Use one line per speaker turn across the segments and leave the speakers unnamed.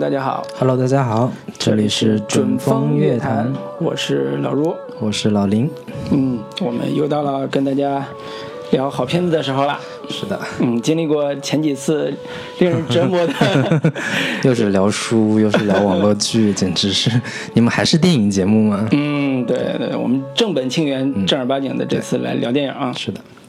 大家好
，Hello，大家好，这里是准风乐坛，
我是老卢。
我是老林。
嗯，我们又到了跟大家聊好片子的时候了。
是的，
嗯，经历过前几次令人折磨的，
又是聊书，又是聊网络剧，简直是你们还是电影节目吗？
嗯，对对，我们正本清源、正儿八经的这次来聊电影啊。
是的，那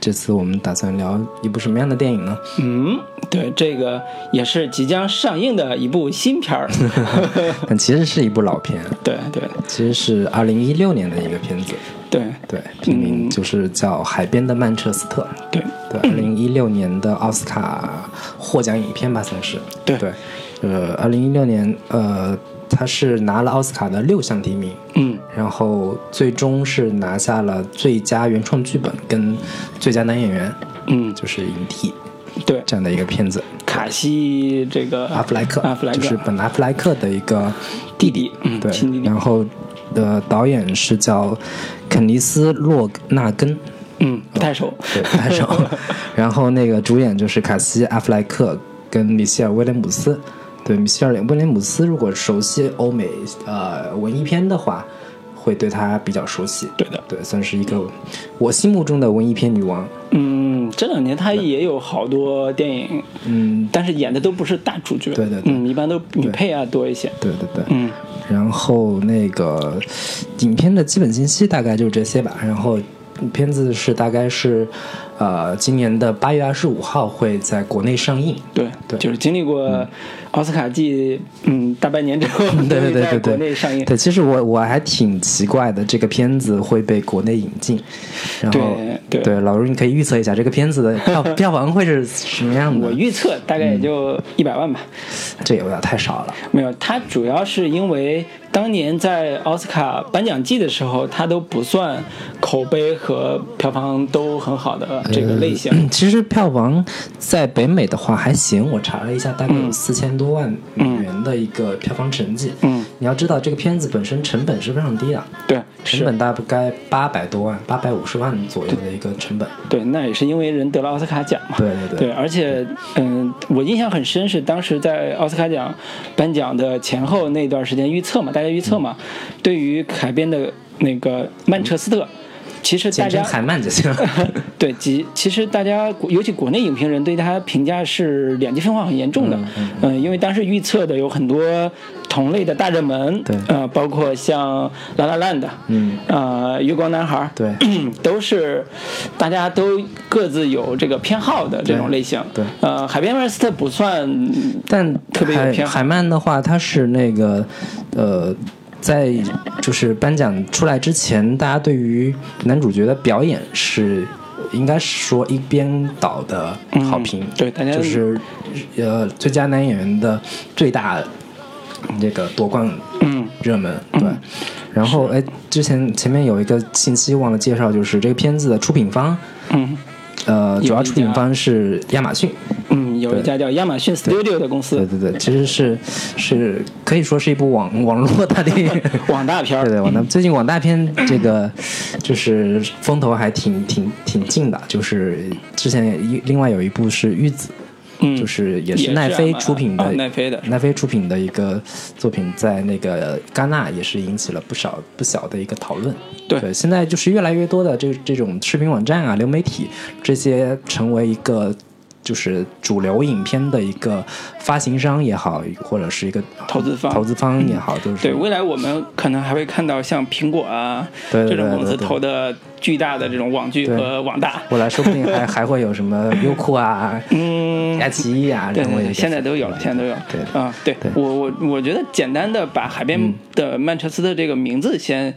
这次我们打算聊一部什么样的电影呢？
嗯，对，这个也是即将上映的一部新片儿。
但其实是一部老片，
对对
其实是二零一六年的一个片子，
对
对，片名就是叫《海边的曼彻斯特》。
对，
对，二零一六年的奥斯卡获奖影片吧，算是。
对
对，呃，二零一六年，呃，他是拿了奥斯卡的六项提名，
嗯
然后最终是拿下了最佳原创剧本跟最佳男演员，
嗯，
就是影帝
对，
这样的一个片子。
卡西这个
阿弗莱克，
阿弗莱克
就是本阿弗莱克的一个
弟弟，嗯，
对
亲弟，弟
然，后的导演是叫肯尼斯·洛纳根，
嗯，不太熟。
对，不太熟。然后那个主演就是卡西·阿弗莱克跟米歇尔·威廉姆斯。对，米歇尔·威廉姆斯，如果熟悉欧美呃文艺片的话，会对她比较熟悉。
对的，
对，算是一个我心目中的文艺片女王。
嗯，这两年她也有好多电影，
嗯，
但是演的都不是大主角，
对对对
嗯，一般都女配啊多一些，
对对对。
嗯
然后那个影片的基本信息大概就是这些吧。然后片子是大概是呃今年的八月二十五号会在国内上映。
对
对
就是经历过奥斯卡季，嗯，大半年之后，
对对对
在
对对，
国内上映，
对，其实我我还挺奇怪的，这个片子会被国内引进，然后
对对
老卢，你可以预测一下这个片子的票 票房会是什么样的？
我预测大概也就一百万吧。
这有点太少了。
没有，它主要是因为当年在奥斯卡颁奖季的时候，它都不算口碑和票房都很好的这个类型。
嗯其实票房在北美的话还行，我查了一下，大概有四千多万美元的一个票房成绩。
嗯，
你要知道这个片子本身成本是非常低的，
对，
成本大概八百多万，八百五十万左右的一个成本。
对，那也是因为人得了奥斯卡奖嘛。
对对
对，而且，嗯，我印象很深，是当时在奥斯卡奖颁奖的前后那段时间预测嘛，大家预测嘛，对于海边的那个曼彻斯特，其实大家
海曼就行。
对，其其实大家尤其国内影评人对他评价是两极分化很严重的，嗯、因为当时预测的有很多同类的大热门，
对。
呃，包括像《拉拉烂》的，
嗯，
呃，《月光男孩》，
对，
都是大家都各自有这个偏好的这种类型。
对。
呃，海边威尔斯特不算，
但
特别有偏好。
海海曼的话，它是那个呃，在就是颁奖出来之前，大家对于男主角的表演是应该是说一边倒的好评，
嗯对大家
就是呃最佳男演员的最大这个夺冠
嗯。
热门，对。然后哎，之前前面有一个信息忘了介绍，就是这个片子的出品方，
嗯
呃，主要出品方是亚马逊。
嗯，有一家叫亚马逊 Studio 的公司，
对对对，其实是是可以说是一部网 网络大电影。
网大片儿
对对，网大最近网大片这个就是风头还挺挺挺劲的，就是之前一另外有一部是《玉子》，
嗯，
就是也
也是
是奈飞出品的，
哦奈飞的
奈飞出品的一个作品，在那个戛纳也是引起了不少不小的一个讨论。
对
现在就是越来越多的这这种视频网站啊、流媒体这些成为一个。就是主流影片的一个发行商也好，或者是一个
投资方。
投资方也好，就是
对，未来我们可能还会看到像苹果啊这种公司投的巨大的这种网剧和网大。
未来说不定还 还会有什么优酷啊、
嗯，
爱奇艺啊，
对对对，
成为一个
现在都有了，现在都有。
对
啊，对
对。
我我我觉得简单的把海边的曼彻斯特这个名字先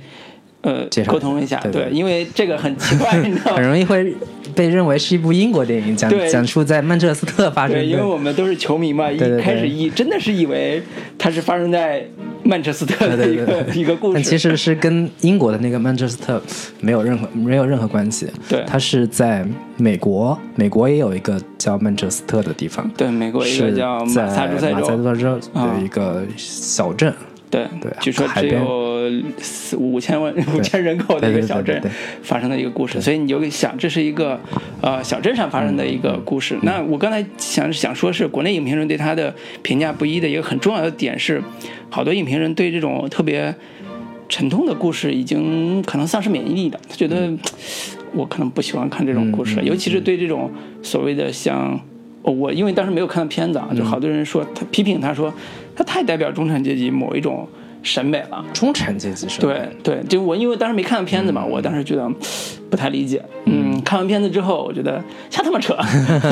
呃沟通一下，
对对
因为这个很奇怪，你知道
很？容易会被认为是一部英国电影，讲讲述在曼彻斯特发生
对，因为。我们都是球迷嘛，一开始以真的是以为它是发生在曼彻斯特的一个 一个故事，
但其实是跟英国的那个曼彻斯特没有任何没有任何关系。
对。
它是在美国，美国也有一个叫曼彻斯特的地方，
对美国一个叫
在
马萨诸塞州，
的一个小镇。
对
对
据说只有四五千万 五千人口的一个小镇发生的一个故事，所以你就想这是一个呃小镇上发生的一个故事。那我刚才想想说是国内影评人对他的评价不一的一个很重要的点是，好多影评人对这种特别沉痛的故事已经可能丧失免疫力了，他觉得我可能不喜欢看这种故事，尤其是对这种所谓的像。我因为当时没有看到片子啊，就好多人说他批评他说，他太代表中产阶级某一种审美了。
中产阶级审
美。对对，就我因为当时没看到片子嘛，我当时觉得不太理解。嗯，看完片子之后，我觉得瞎他妈扯。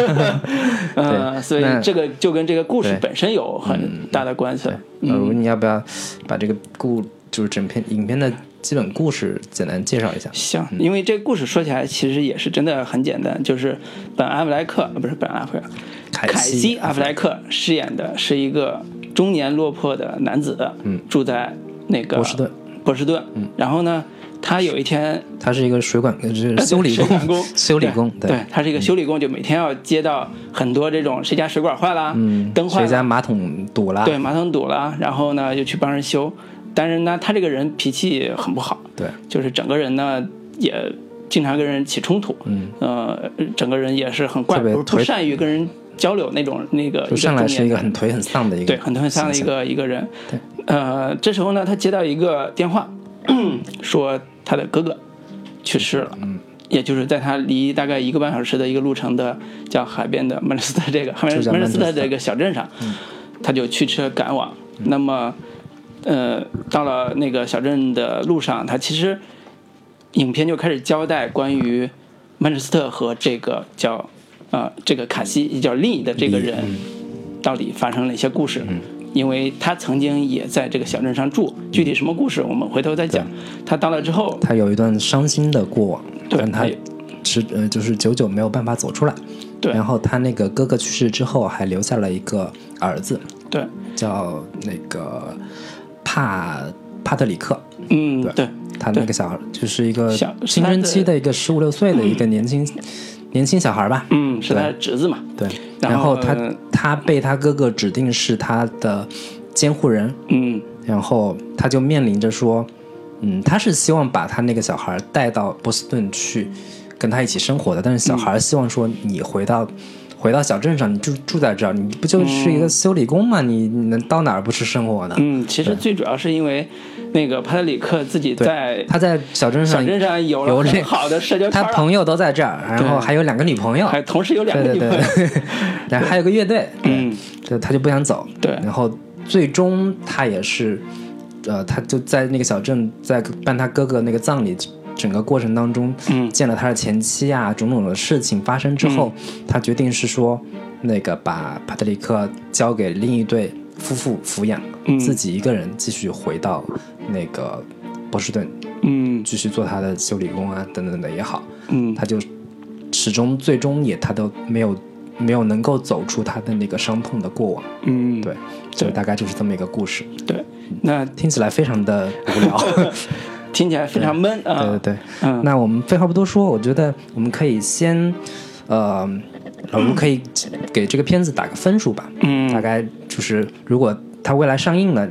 嗯，所以这个就跟这个故事本身有很大的关系。
呃，你要不要把这个故就是整篇影片的？基本故事简单介绍一下。
行，因为这个故事说起来其实也是真的很简单，就是本阿弗莱克不是本阿弗莱克，凯西阿弗莱克饰演的是一个中年落魄的男子，嗯，住在那个
波士顿，
波士顿，嗯，然后呢，他有一天，
他是一个水管，就是修理工，修理工，
对，他是一个修理工，就每天要接到很多这种谁家水管坏了，
嗯，
灯坏，
谁家马桶堵了，
对，马桶堵了，然后呢就去帮人修。但是呢，他这个人脾气很不好，
对，
就是整个人呢也经常跟人起冲突，嗯，呃，整个人也是很怪，不不善于跟人交流那种那个。
上来是一个很颓很丧的一个，
对，很颓很丧的一个一个人。对，呃，这时候呢，他接到一个电话，说他的哥哥去世了，嗯，也就是在他离大概一个半小时的一个路程的叫海边的曼彻斯特这个曼彻斯特这个小镇上，他就驱车赶往，那么。呃，到了那个小镇的路上，他其实影片就开始交代关于曼彻斯特和这个叫呃这个卡西也叫利的这个人到底发生了一些故事，因为他曾经也在这个小镇上住，具体什么故事我们回头再讲。他到了之后，
他有一段伤心的过往，
但
他是呃就是久久没有办法走出来。
对，
然后他那个哥哥去世之后，还留下了一个儿子，
对，
叫那个。帕帕特里克，
嗯，对，
他那个小孩就是一个青春期的一个十五六岁的一个年轻年轻小孩吧，
嗯，是他的侄子嘛，
对，然后他他被他哥哥指定是他的监护人，
嗯，
然后他就面临着说，嗯，他是希望把他那个小孩带到波士顿去跟他一起生活的，但是小孩希望说你回到。回到小镇上，你住住在这儿，你不就是一个修理工吗？你你能到哪儿不是生活呢？
嗯，其实最主要是因为那个帕特里克自己在
他在小镇上
小镇上有了很好的社交
他朋友都在这儿，然后还有两个女朋友，
还同时有两个女朋友，
然后还有个乐队，
嗯，
他就不想走，
对，
然后最终他也是，呃，他就在那个小镇在办他哥哥那个葬礼。整个过程当中，
嗯，
见了他的前妻啊，种种的事情发生之后，他决定是说，那个把帕特里克交给另一对夫妇抚养，自己一个人继续回到那个波士顿，
嗯，
继续做他的修理工啊，等等的也好，
嗯，
他就始终最终也他都没有没有能够走出他的那个伤痛的过往，
嗯，
对，所以大概就是这么一个故事，
对，那
听起来非常的无聊。
听起来非常闷啊！
对对对，嗯，那我们废话不多说，我觉得我们可以先，呃，我们可以给这个片子打个分数吧，
嗯，
大概就是如果它未来上映了。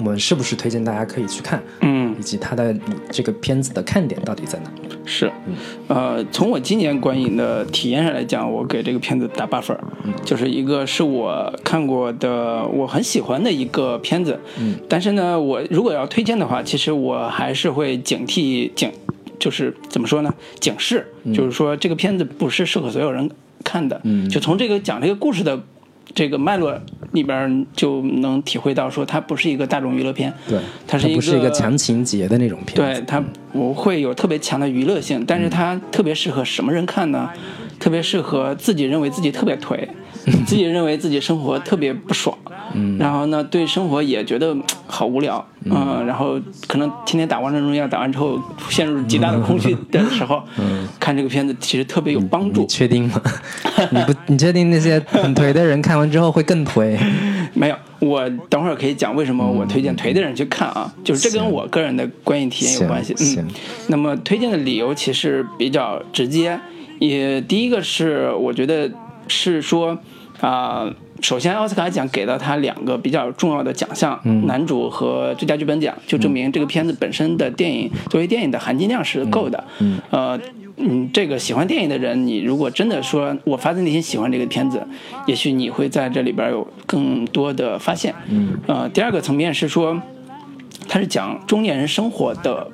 我们是不是推荐大家可以去看？
嗯，
以及它的这个片子的看点到底在哪？
是，呃，从我今年观影的体验上来讲，我给这个片子打八分儿，就是一个是我看过的我很喜欢的一个片子。
嗯，
但是呢，我如果要推荐的话，其实我还是会警惕警，就是怎么说呢？警示，就是说这个片子不是适合所有人看的。
嗯，
就从这个讲这个故事的。这个脉络里边就能体会到，说它不是一个大众娱乐片，
对，
它是一个
不是一个强情节的那种片，
对，它不会有特别强的娱乐性，但是它特别适合什么人看呢？特别适合自己认为自己特别颓。自己认为自己生活特别不爽，
嗯，
然后呢，对生活也觉得好无聊，嗯，然后可能天天打王者荣耀，打完之后陷入极大的空虚的时候，
嗯，
看这个片子其实特别有帮助。
你确定吗？你不，你确定那些很颓的人看完之后会更颓？
没有，我等会儿可以讲为什么我推荐颓的人去看啊，就是这跟我个人的观影体验有关系。嗯，那么推荐的理由其实比较直接，也第一个是我觉得是说。啊、首先奥斯卡奖给到他两个比较重要的奖项，男主和最佳剧本奖，就证明这个片子本身的电影作为电影的含金量是够的。嗯，呃。嗯，这个喜欢电影的人，你如果真的说我发自内心喜欢这个片子，也许你会在这里边有更多的发现。嗯，呃，第二个层面是说，它是讲中年人生活的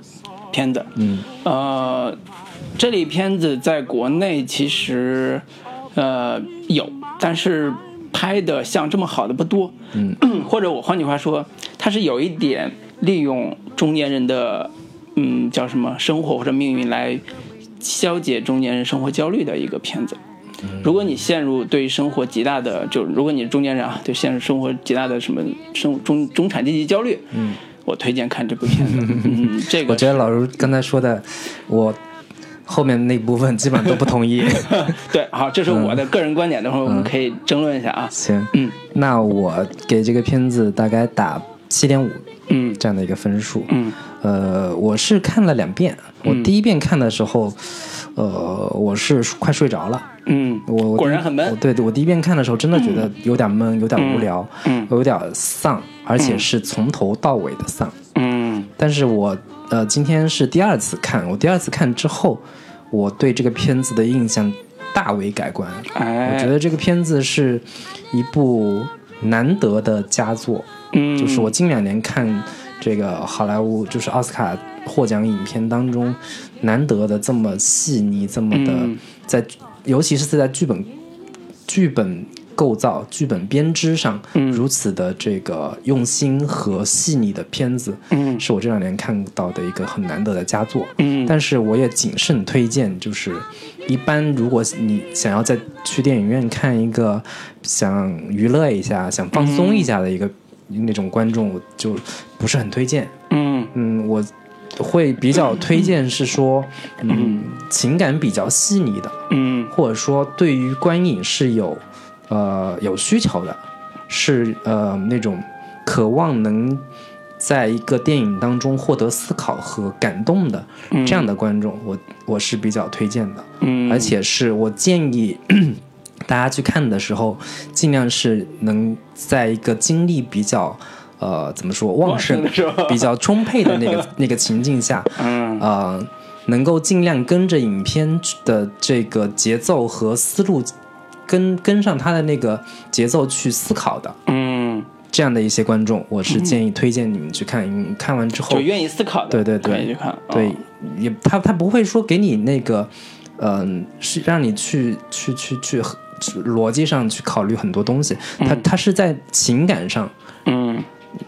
片子。
嗯，
呃，这类片子在国内其实呃有，但是拍的像这么好的不多。
嗯，
或者我换句话说，它是有一点利用中年人的嗯叫什么生活或者命运来消解中年人生活焦虑的一个片子。如果你陷入对生活极大的，就如果你是中年人啊，对现实生活极大的什么生中中产阶级焦虑，嗯，我推荐看这部片子。嗯，这个
我觉得老卢刚才说的，我后面那部分基本上都不同意。
对，好，这是我的个人观点，等会儿我们可以争论一下啊。
行，
嗯。
那我给这个片子大概打七点五
嗯。
这样的一个分数。
嗯。
呃，我是看了两遍，我第一遍看的时候，呃，我是快睡着了。
嗯，
我
果然很闷。
我对，我第一遍看的时候，真的觉得有点闷，有点无聊，
嗯。
有点丧，而且是从头到尾的丧。
嗯。
但是我呃，今天是第二次看，我第二次看之后，我对这个片子的印象大为改观。
哎，
我觉得这个片子是一部难得的佳作，
嗯，
就是我近两年看这个好莱坞，就是奥斯卡获奖影片当中难得的这么细腻，这么的
嗯。
在，尤其是在剧本剧本构造、剧本编织上
嗯。
如此的这个用心和细腻的片子，
嗯。
是我这两年看到的一个很难得的佳作。
嗯。
但是我也谨慎推荐，就是一般如果你想要再去电影院看一个想娱乐一下、想放松一下的一个、那种观众，我就不是很推荐。
嗯。
嗯，我会比较推荐是说，嗯，情感比较细腻的，
嗯。
或者说对于观影是有呃有需求的，是呃那种渴望能在一个电影当中获得思考和感动的这样的观众，我我是比较推荐的，
嗯，
而且是我建议。大家去看的时候，尽量是能在一个精力比较，呃，怎么说旺盛 比较充沛的那个 那个情境下，
嗯。
呃，能够尽量跟着影片的这个节奏和思路跟跟上他的那个节奏去思考的，
嗯，
这样的一些观众，我是建议推荐你们去看。你看完之后
就，愿意思考的，
对对对。
可以去看，
对
哦，
也他他不会说给你那个，嗯、是让你去去去去去逻辑上去考虑很多东西，他他是在情感上。
嗯。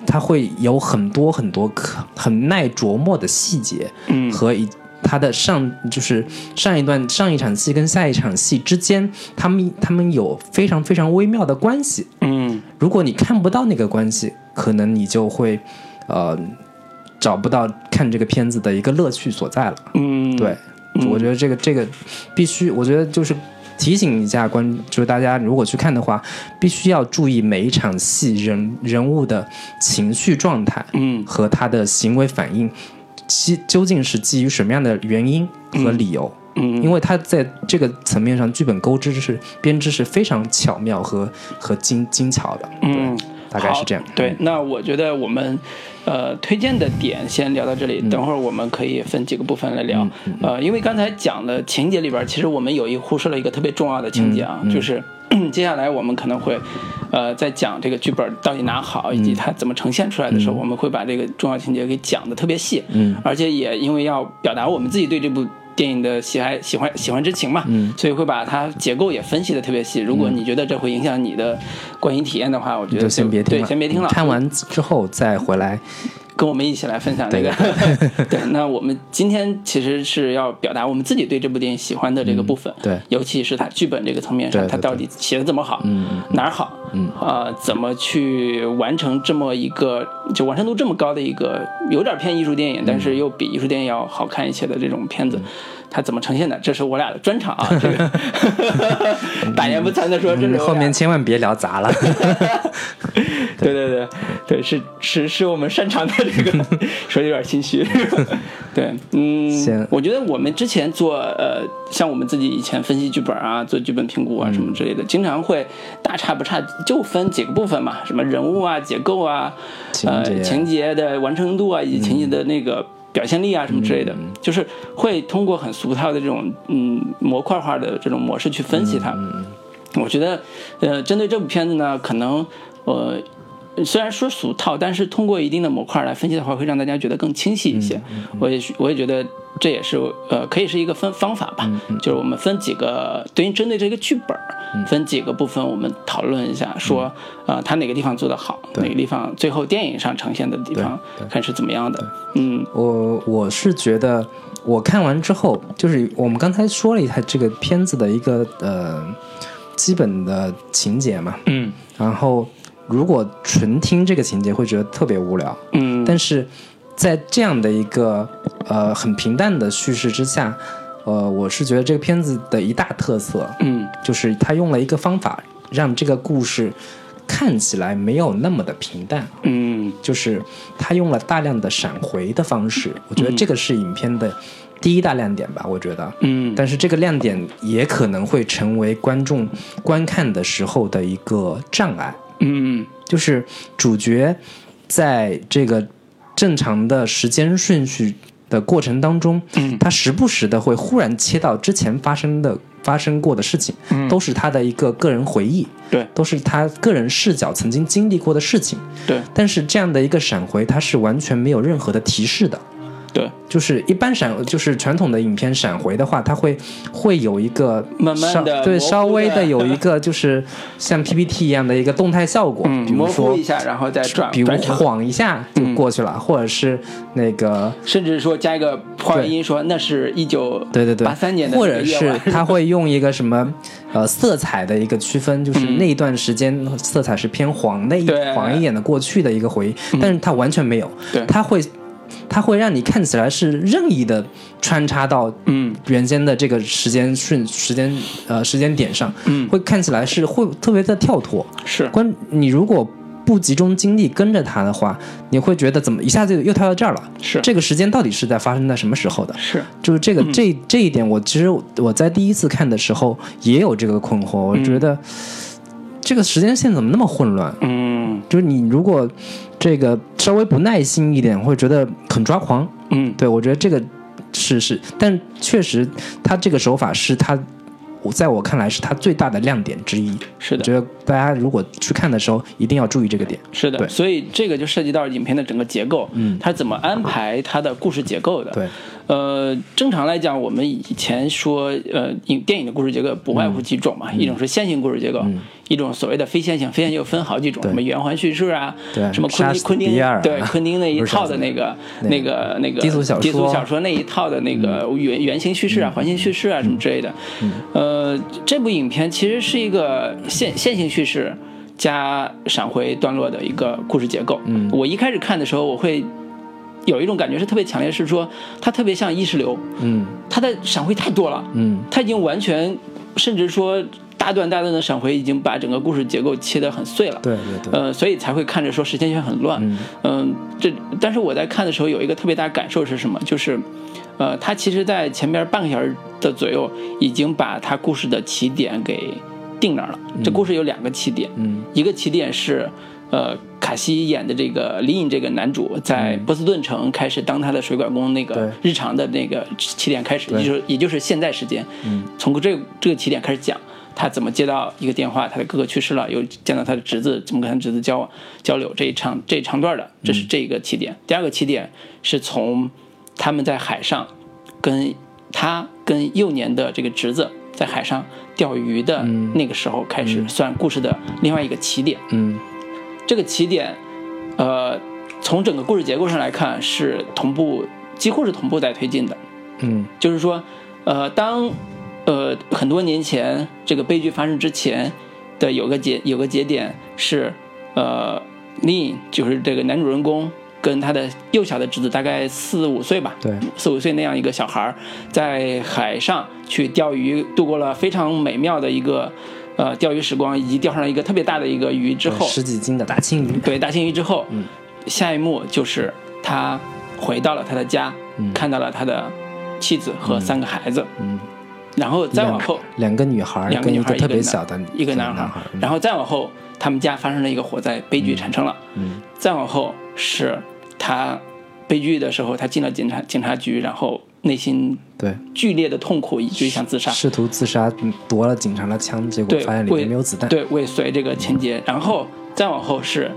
他会有很多很多可很耐琢磨的细节，
嗯。
和一它的上就是上一段上一场戏跟下一场戏之间，他们他们有非常非常微妙的关系。
嗯
如果你看不到那个关系，可能你就会呃找不到看这个片子的一个乐趣所在了。
嗯，
对，我觉得这个这个必须，我觉得就是提醒一下观，就是大家如果去看的话，必须要注意每一场戏人人物的情绪状态，
嗯
和他的行为反应，其究竟是基于什么样的原因和理由？
嗯，
因为他在这个层面上，剧本钩织是编织是非常巧妙和和精精巧的。
嗯，
大概是这样。
对，那我觉得我们呃推荐的点先聊到这里，等会儿我们可以分几个部分来聊。呃，因为刚才讲的情节里边，其实我们有一忽视了一个特别重要的情节啊，就是 接下来我们可能会呃在讲这个剧本到底哪好，以及它怎么呈现出来的时候，我们会把这个重要情节给讲的特别细。
嗯，
而且也因为要表达我们自己对这部。电影的喜爱、喜欢、喜欢之情嘛，
嗯
所以会把它结构也分析的特别细。如果你觉得这会影响你的观影体验的话，我觉得
就先别听
对，先别听了。
看完之后再回来。
跟我们一起来分享这个。对，那我们今天其实是要表达我们自己对这部电影喜欢的这个部分，
对。
尤其是它剧本这个层面上，它到底写的怎么好，
嗯
哪儿好，
嗯。
啊、怎么去完成这么一个就完成度这么高的一个有点偏艺术电影，但是又比艺术电影要好看一些的这种片子。它怎么呈现的？这是我俩的专场啊！这个 大言不惭的说，这是
嗯后面千万别聊砸了。
对对对对，是是是我们擅长的这个，说的有点心虚。对，嗯
行，
我觉得我们之前做呃，像我们自己以前分析剧本啊，做剧本评估啊什么之类的，经常会大差不差，就分几个部分嘛，什么人物啊、结构啊、呃
情节
情节的完成度啊，以及情节的那个。表现力啊，什么之类的，就是会通过很俗套的这种嗯模块化的这种模式去分析它。我觉得，呃，针对这部片子呢，可能呃，虽然说俗套，但是通过一定的模块来分析的话，会让大家觉得更清晰一些。我也我也觉得这也是呃，可以是一个分方法吧，就是我们分几个对应针对这个剧本儿，分几个部分我们讨论一下，说呃，它哪个地方做得好，哪个地方最后电影上呈现的地方看是怎么样的。嗯。
我我是觉得，我看完之后，就是我们刚才说了一下这个片子的一个呃基本的情节嘛，
嗯。
然后如果纯听这个情节会觉得特别无聊，
嗯，
但是在这样的一个呃很平淡的叙事之下，呃，我是觉得这个片子的一大特色
嗯。
就是他用了一个方法，让这个故事看起来没有那么的平淡。
嗯。
就是他用了大量的闪回的方式，我觉得这个是影片的第一大亮点吧。我觉得，
嗯，
但是这个亮点也可能会成为观众观看的时候的一个障碍，
嗯。
就是主角在这个正常的时间顺序的过程当中，
嗯
他时不时的会忽然切到之前发生的发生过的事情，
嗯
都是他的一个个人回忆，
对
都是他个人视角曾经经历过的事情。
对
但是这样的一个闪回，它是完全没有任何的提示的。
对，
就是一般闪，就是传统的影片闪回的话，它会会有一个
慢慢
的对稍微的有一个就是像 PPT 一样的一个动态效果，
嗯，
比如
模糊
说
一下，然后再转
比如。晃一下就过去了，或者是那个
甚至说加一个破音说那是一九
对对对。
八三年的
或者是他会用一个什么呃色彩的一个区分，就是那一段时间色彩是偏黄的一
嗯对。
黄一点的过去的一个回忆，但是他完全没有，
对。
他会他会让你看起来是任意的穿插到
嗯
原先的这个时间顺时间呃时间点上，
嗯
会看起来是会特别的跳脱。
是
关你如果不集中精力跟着它的话，你会觉得怎么一下子又跳到这儿了？
是
这个时间到底是在发生在什么时候的？
是
就是这个、这这一点，我其实我在第一次看的时候也有这个困惑，我觉得这个时间线怎么那么混乱？
嗯
就是你如果这个稍微不耐心一点，会觉得很抓狂。
嗯
对我觉得这个是是，但确实他这个手法是他。我在我看来是他最大的亮点之一，
是的
我觉得大家如果去看的时候，一定要注意这个点。
是的，
对
所以这个就涉及到影片的整个结构，
嗯
它怎么安排它的故事结构的。
对，
呃，正常来讲，我们以前说，呃，影电影的故事结构不外乎几种
嗯。
嘛，一种是线性故事结构，一种所谓的非线性，非线性又分好几种，什么圆环叙事啊，什么昆汀昆汀对昆汀那一套的那个那个那个
低俗小说。嗯
低俗小说那一套的那个原原型叙事啊、环形叙事啊什么之类的。呃，这部影片其实是一个线线性叙事。加闪回段落的一个故事结构。
嗯。
我一开始看的时候，我会有一种感觉是特别强烈，是说它特别像意识流，
嗯。
它的闪回太多了，
嗯。
它已经完全，甚至说大段大段的闪回已经把整个故事结构切得很碎了。
对对对，
呃，所以才会看着说时间线很乱。嗯、这但是我在看的时候有一个特别大的感受是什么？就是，呃，他其实在前面半个小时的左右已经把他故事的起点给定那儿了。这故事有两个起点，
嗯。
一个起点是，呃，卡西演的这个林隐这个男主在波士顿城开始当他的水管工那个日常的那个起点开始，也就是也就是现在时间，
嗯
从这这个起点开始讲。他怎么接到一个电话，他的哥哥去世了，又见到他的侄子，怎么跟他侄子交往交流这一长这一长段的，这是这一个起点。第二个起点是从他们在海上跟他跟幼年的这个侄子在海上钓鱼的那个时候开始算故事的另外一个起点。
嗯
这个起点，呃，从整个故事结构上来看是同步，几乎是同步在推进的。
嗯
就是说，呃，当呃很多年前这个悲剧发生之前的有个节有个节点是，呃，丽就是这个男主人公跟他的幼小的侄子，大概四五岁吧，
对，
四五岁那样一个小孩儿，在海上去钓鱼，度过了非常美妙的一个。呃钓鱼时光以及钓上了一个特别大的一个鱼之后，
十几斤的大青鱼，
对大青鱼之后，
嗯。
下一幕就是他回到了他的家，
嗯。
看到了他的妻子和三个孩子，
嗯，
然后再往后
两个女孩
两个女孩
特别小的
一个男
孩
然后再往后他们家发生了一个火灾，悲剧产生了，
嗯。
再往后是他悲剧的时候，他进了警察警察局，然后内心
对，
剧烈的痛苦，以至于想自杀。
试图自杀，嗯夺了警察的枪，结果发现里面没有子弹。
对，尾随这个情节，然后再往后是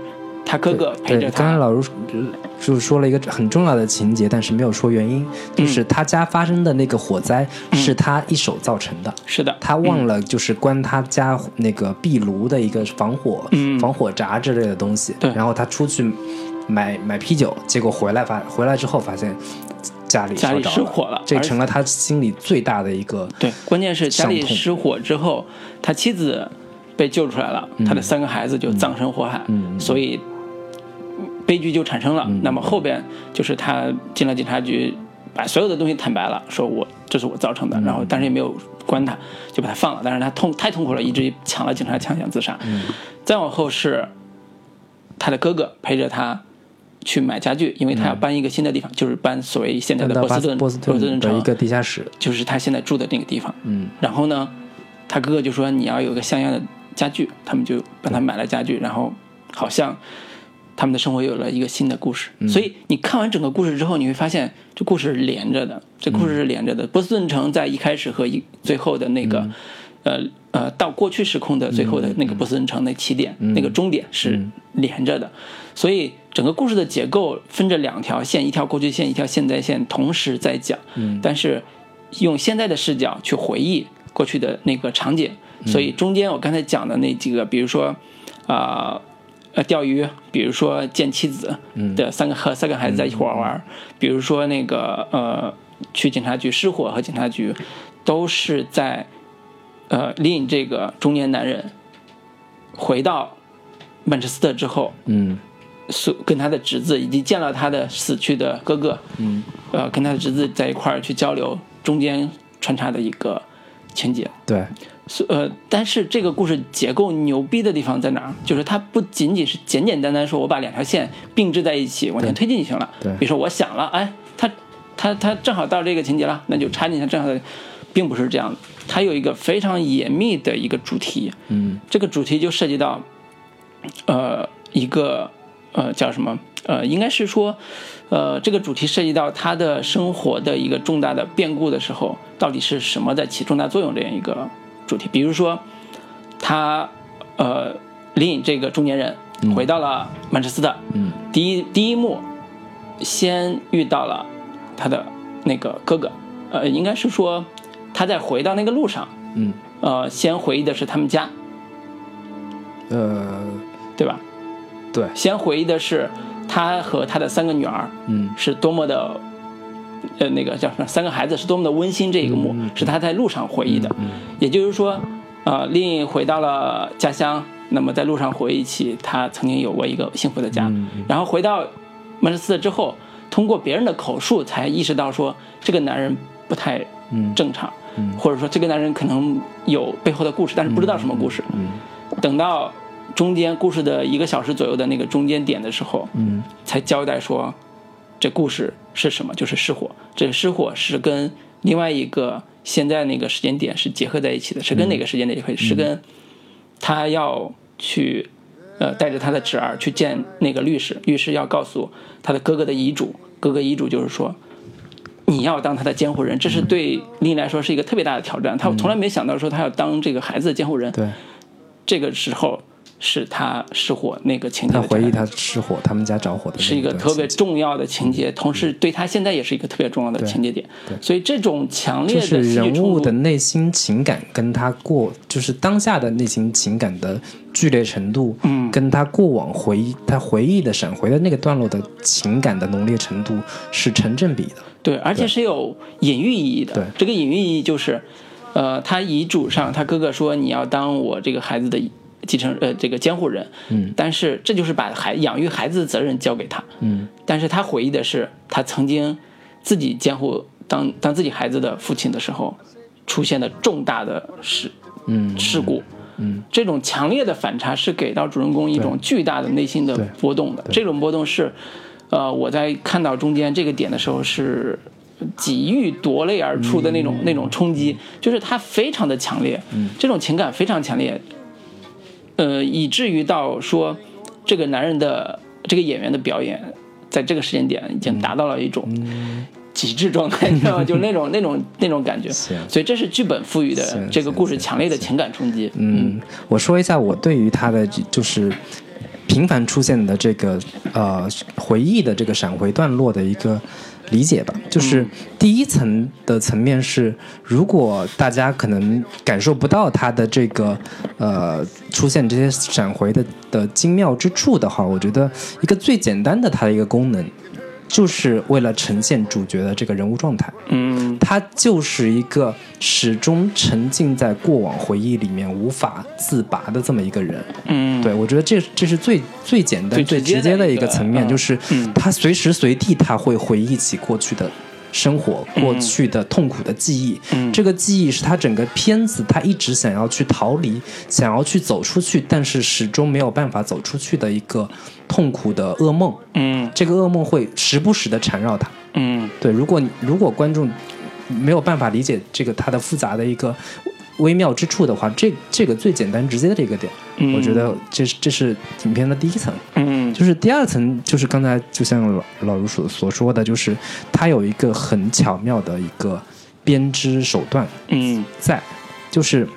他哥哥陪
对，
着他，
刚才老师就是说了一个很重要的情节，但是没有说原因，
嗯。
就是他家发生的那个火灾是他一手造成的。
是的，
他忘了就是关他家那个壁炉的一个防火、
嗯。
防火闸之类的东西，
对。
然后他出去买买啤酒，结果回来发回来之后发现家里
家里失火了
这成了他心里最大的一个
对，关键是家里失火之后，他妻子被救出来了，他的三个孩子就葬身火海，
嗯
所以悲剧就产生了。那么后边就是他进了警察局，把所有的东西坦白了，说我这是我造成的，然后但是也没有关他，就把他放了。但是他痛太痛苦了，以至于抢了警察枪想自杀。再往后是他的哥哥陪着他。去买家具，因为他要搬一个新的地方，就是搬所谓现在的波士顿
波士顿
顿城
的一个地下室。
就是他现在住的那个地方。
嗯
然后呢，他哥哥就说你要有个像样的家具，他们就帮他买了家具，然后好像他们的生活有了一个新的故事。所以你看完整个故事之后，你会发现这故事是连着的，这故事是连着的。波士顿城在一开始和一最后的那个。呃呃，到过去时空的最后的那个波斯人城那起点、那个终点是连着的，所以整个故事的结构分着两条线，一条过去线，一条现在线，同时在讲。
嗯。
但是用现在的视角去回忆过去的那个场景，所以中间我刚才讲的那几个，比如说啊呃钓鱼，比如说见妻子的三个和三个孩子在一块儿玩儿，比如说那个呃去警察局失火和警察局，都是在呃令这个中年男人回到曼彻斯特之后，
嗯
是跟他的侄子以及见了他的死去的哥哥，
嗯，
呃，跟他的侄子在一块儿去交流，中间穿插的一个情节。
对，
所呃，但是这个故事结构牛逼的地方在哪儿？就是它不仅仅是简简单单说我把两条线并置在一起往前推进就行了。
对
比如说我想了，哎，他他他正好到这个情节了，那就插进去，正好的，并不是这样的。它有一个非常严密的一个主题，
嗯
这个主题就涉及到，呃，一个呃叫什么？呃，应该是说，呃，这个主题涉及到他的生活的一个重大的变故的时候，到底是什么在起重大作用这样一个主题。比如说，他呃领引这个中年人回到了曼彻斯特，
嗯
第一第一幕先遇到了他的那个哥哥，呃，应该是说他在回到那个路上，
嗯。
呃，先回忆的是他们家，
呃。
对吧？
对，
先回忆的是他和他的三个女儿
嗯。
是多么的，呃，那个叫什么？三个孩子是多么的温馨。这一个幕、是他在路上回忆的，也就是说，呃，令回到了家乡，那么在路上回忆起他曾经有过一个幸福的家，
嗯
然后回到曼彻斯特之后，通过别人的口述才意识到说这个男人不太
嗯。
正常，或者说这个男人可能有背后的故事，但是不知道什么故事。
嗯
等到中间故事的一个小时左右的那个中间点的时候，
嗯
才交代说这故事是什么，就是失火。这个失火是跟另外一个现在那个时间点是结合在一起的，是跟哪个时间点结合？是跟他要去呃带着他的侄儿去见那个律师，律师要告诉他的哥哥的遗嘱，哥哥遗嘱就是说。你要当他的监护人，这是对林来说是一个特别大的挑战。他从来没想到说他要当这个孩子的监护人。
对，
这个时候是他失火那个情节
他回忆他失火，他们家着火的那
是一个特别重要的情节，同时对他现在也是一个特别重要的情节点。对所以这种强烈
就是
的
人物的内心情感跟他过，就是当下的内心情感的剧烈程度，
嗯
跟他过往回忆他回忆的闪回的那个段落的情感的浓烈程度是成正比的。
对，而且是有隐喻意义的。
对
这个隐喻意义就是，呃，他遗嘱上他哥哥说你要当我这个孩子的继承呃这个监护人，
嗯，
但是这就是把孩养育孩子的责任交给他，
嗯。
但是他回忆的是他曾经自己监护当当自己孩子的父亲的时候出现的重大的事
嗯
事故，
嗯，
这种强烈的反差是给到主人公一种巨大的内心的波动的。这种波动是，呃，我在看到中间这个点的时候是几欲夺泪而出的那种、那种冲击，就是它非常的强烈，嗯。这种情感非常强烈，呃，以至于到说这个男人的这个演员的表演，在这个时间点已经达到了一种极致状态，你知道吗？就那种那种那种感觉，
是
所以这是剧本赋予的这个故事强烈的情感冲击。
嗯，我说一下我对于他的就是频繁出现的这个呃回忆的这个闪回段落的一个理解吧。就是第一层的层面是，如果大家可能感受不到它的这个呃出现这些闪回的的精妙之处的话，我觉得一个最简单的它的一个功能。就是为了呈现主角的这个人物状态，
嗯。
他就是一个始终沉浸在过往回忆里面无法自拔的这么一个人。
嗯，
对我觉得这这是最最简单、最
最直接的一个
层面，
嗯。
就是
嗯。
他随时随地他会回忆起过去的生活、
嗯
过去的痛苦的记忆。
嗯
这个记忆是他整个片子他一直想要去逃离、想要去走出去，但是始终没有办法走出去的一个痛苦的噩梦。
嗯
这个噩梦会时不时的缠绕他。
嗯
对，如果你如果观众没有办法理解这个他的复杂的一个微妙之处的话，这这个最简单直接的一个点，
嗯。
我觉得这是这是影片的第一层。
嗯
就是第二层，就是刚才就像老老卢所所说的，就是它有一个很巧妙的一个编织手段
嗯。
在，就是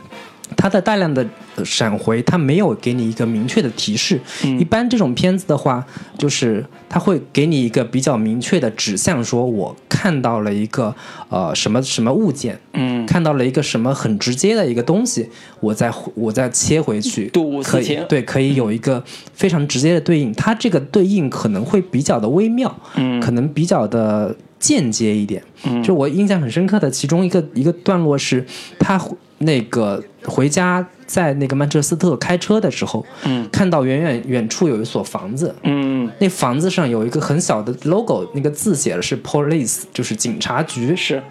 它的大量的呃闪回，它没有给你一个明确的提示。
嗯
一般这种片子的话，就是它会给你一个比较明确的指向，说我看到了一个呃什么什么物件，
嗯
看到了一个什么很直接的一个东西，我再我再切回去，对，可以有一个非常直接的对应。它这个对应可能会比较的微妙，
嗯
可能比较的间接一点。
嗯
就我印象很深刻的其中一个一个段落是，他那个回家在那个曼彻斯特开车的时候，
嗯。
看到远远远处有一所房子，
嗯。
那房子上有一个很小的 logo，那个字写的是 police，就是警察局。
是。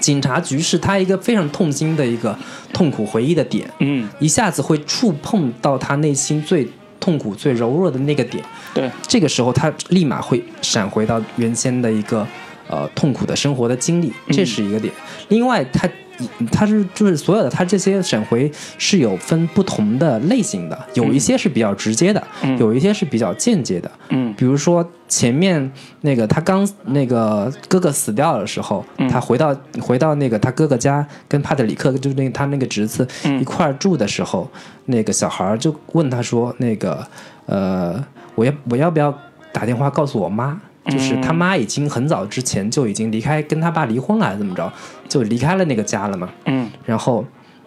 警察局是他一个非常痛心的一个痛苦回忆的点，
嗯。
一下子会触碰到他内心最痛苦、最柔弱的那个点。
对。
这个时候，他立马会闪回到原先的一个呃痛苦的生活的经历，这是一个点。另外，他他是就是所有的他这些闪回是有分不同的类型的，有一些是比较直接的，
嗯
有一些是比较间接的。
嗯
比如说前面那个他刚那个哥哥死掉的时候，
嗯
他回到回到那个他哥哥家，跟帕特里克就是那个他那个侄子
嗯
一块住的时候，那个小孩就问他说：“那个呃，我要我要不要打电话告诉我妈？”就是他妈已经很早之前就已经离开，跟他爸离婚了，还是怎么着，就离开了那个家了嘛。
嗯。
然后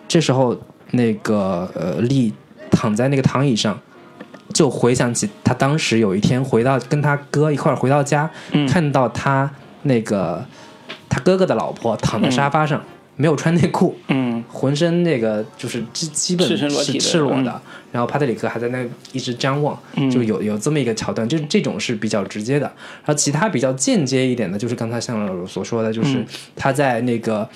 这时候那个呃丽躺在那个躺椅上，就回想起他当时有一天回到跟他哥一块儿回到家，
嗯。
看到他那个他哥哥的老婆躺在沙发上，没有穿内裤，
嗯。
浑身那个就是基基本是赤裸的，
嗯
然后帕特里克还在那一直张望，
嗯。
就有有这么一个桥段，这这种是比较直接的。然后其他比较间接一点的，就是刚才像所说的，就是
嗯。
他在那个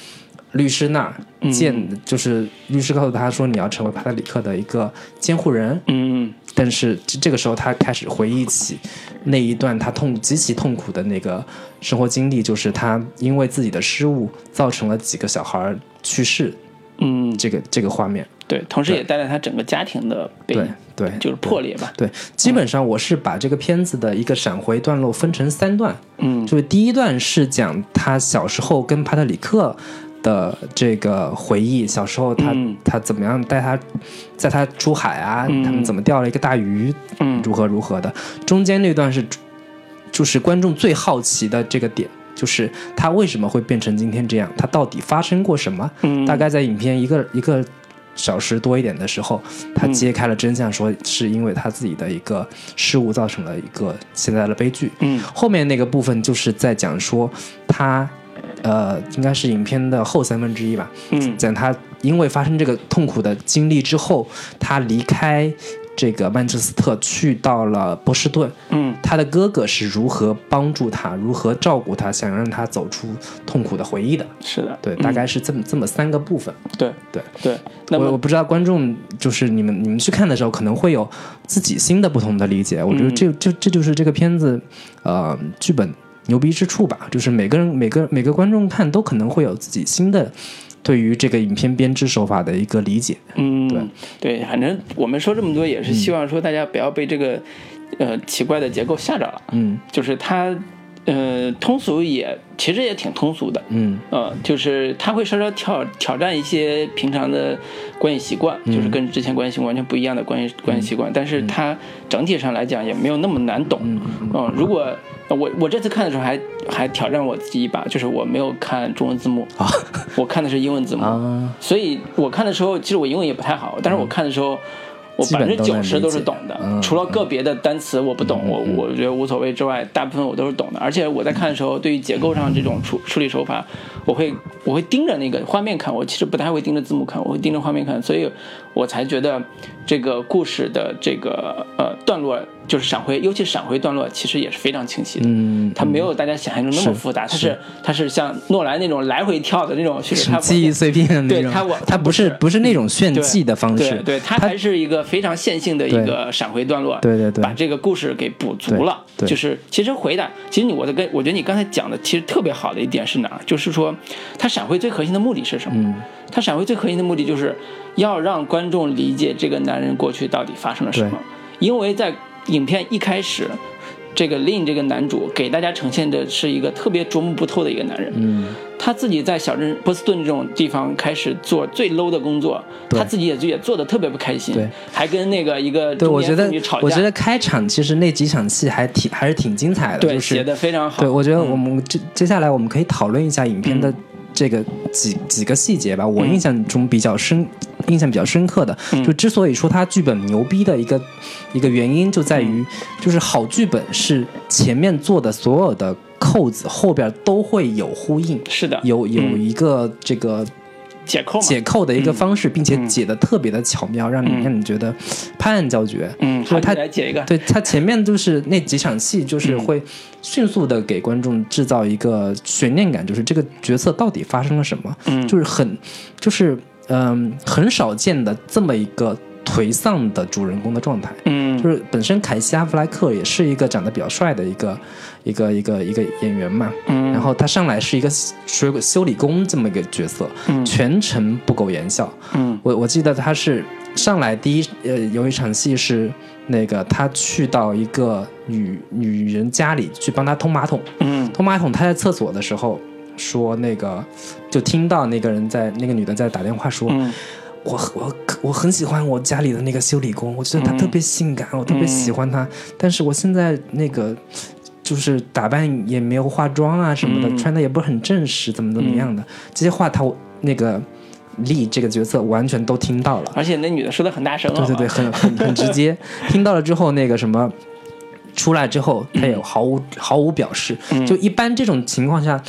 律师那儿见，就是律师告诉他说你要成为帕特里克的一个监护人，
嗯
但是这这个时候他开始回忆起那一段他痛极其痛苦的那个生活经历，就是他因为自己的失误造成了几个小孩儿去世，
嗯，
这个这个画面。
对，同时也带来他整个家庭的背
对，对，
就是破裂吧。
对，基本上我是把这个片子的一个闪回段落分成三段，
嗯。
就是第一段是讲他小时候跟帕特里克的这个回忆，小时候他、
嗯
他怎么样带他，在他出海啊，
嗯
他们怎么钓了一个大鱼，
嗯
如何如何的。中间那段是就是观众最好奇的这个点。就是他为什么会变成今天这样？他到底发生过什么？
嗯，
大概在影片一个一个小时多一点的时候，他
嗯
揭开了真相，说是因为他自己的一个失误造成了一个现在的悲剧。
嗯
后面那个部分就是在讲说他，呃，应该是影片的后三分之一吧，
嗯
在他因为发生这个痛苦的经历之后，他离开这个曼彻斯特去到了波士顿，
嗯
他的哥哥是如何帮助他，如何照顾他，想让他走出痛苦的回忆的。
是的，
对，
嗯
大概是这么这么三个部分。
对
对，
对。
我我不知道观众就是你们你们去看的时候可能会有自己新的不同的理解。我觉得
嗯
这这这就是这个片子呃剧本牛逼之处吧，就是每个人每个每个观众看都可能会有自己新的对于这个影片编织手法的一个理解。
嗯，
对
对，反正我们说这么多，也是希望说大家不要被这个、呃奇怪的结构吓着了。
嗯
就是它，呃，通俗也其实也挺通俗的，
嗯
呃，就是它会稍稍挑挑战一些平常的观影习惯，就是跟之前观影习惯完全不一样的观影观影习惯，但是它整体上来讲也没有那么难懂。
嗯
如果呃我我这次看的时候还还挑战我自己一把，就是我没有看中文字幕，
啊
我看的是英文字幕，
啊。
所以我看的时候，其实我英文也不太好，但是我看的时候，我百分之九十都是懂的，
嗯
除了个别的单词我不懂，我我觉得无所谓之外，大部分我都是懂的。而且我在看的时候，对于结构上这种处处理手法，我会我会盯着那个画面看，我其实不太会盯着字幕看，我会盯着画面看，所以我才觉得这个故事的这个呃段落，就是闪回，尤其闪回段落，其实也是非常清晰的。
嗯，
它没有大家想象中那么复杂，它是它是像诺兰那种来回跳的那种叙事，它
记忆碎片的那种，
对它我
它不是不是那种炫技的方式，
对对，它还是一个非常线性的一个闪回段落，
对对对
把这个故事给补足了。
对对
就是其实回答，其实你我的跟我觉得你刚才讲的其实特别好的一点是哪儿？就是说，它闪回最核心的目的是什么？
嗯
它闪回最核心的目的就是要让观众理解这个男人过去到底发生了什么，因为在影片一开始。这个 Lin 这个男主给大家呈现的是一个特别琢磨不透的一个男人，
嗯。
他自己在小镇波士顿这种地方开始做最 low 的工作，
对。
他自己也也做的特别不开心，
对，
还跟那个一个
对，我觉得我觉得开场其实那几场戏还挺还是挺精彩的，
对
就是
写的非常好，
对，我觉得我们接接下来我们可以讨论一下影片的这个几几个细节吧。我印象中比较深、印象比较深刻的，就之所以说它剧本牛逼的一个一个原因，就在于就是好剧本是前面做的所有的扣子后边都会有呼应，
是的，
有有
嗯。
一个这个
解扣，
解扣的一个方式，并且
嗯。
解的特别的巧妙，让你
嗯。
让你觉得拍案叫绝。
嗯，好，
就是他
来解一个，
对他前面就是那几场戏，就是
嗯。
会迅速的给观众制造一个悬念感，就是这个角色到底发生了什么，
嗯，
就是很就是嗯、很少见的这么一个颓丧的主人公的状态。
嗯。
就是本身凯西·阿弗莱克也是一个长得比较帅的一个一个一个一个演员嘛，
嗯，
然后他上来是一个水果修理工这么一个角色，
嗯。
全程不苟言笑。
嗯。
我我记得他是上来第一呃有一场戏是那个他去到一个女女人家里去帮她通马桶，
嗯。
通马桶他在厕所的时候说那个就听到那个人在那个女的在打电话说，
嗯
我我我很喜欢我家里的那个修理工，我觉得他
嗯
特别性感，我特别喜欢他，但是我现在那个。就是打扮也没有化妆啊什么的，
嗯
穿的也不是很正式，怎么怎么样的，这些话他那个丽这个角色完全都听到了，
而且那女的说的很大声，
对对对，很很很直接。听到了之后，那个什么出来之后，他也毫无毫无表示。
嗯
就一般这种情况下，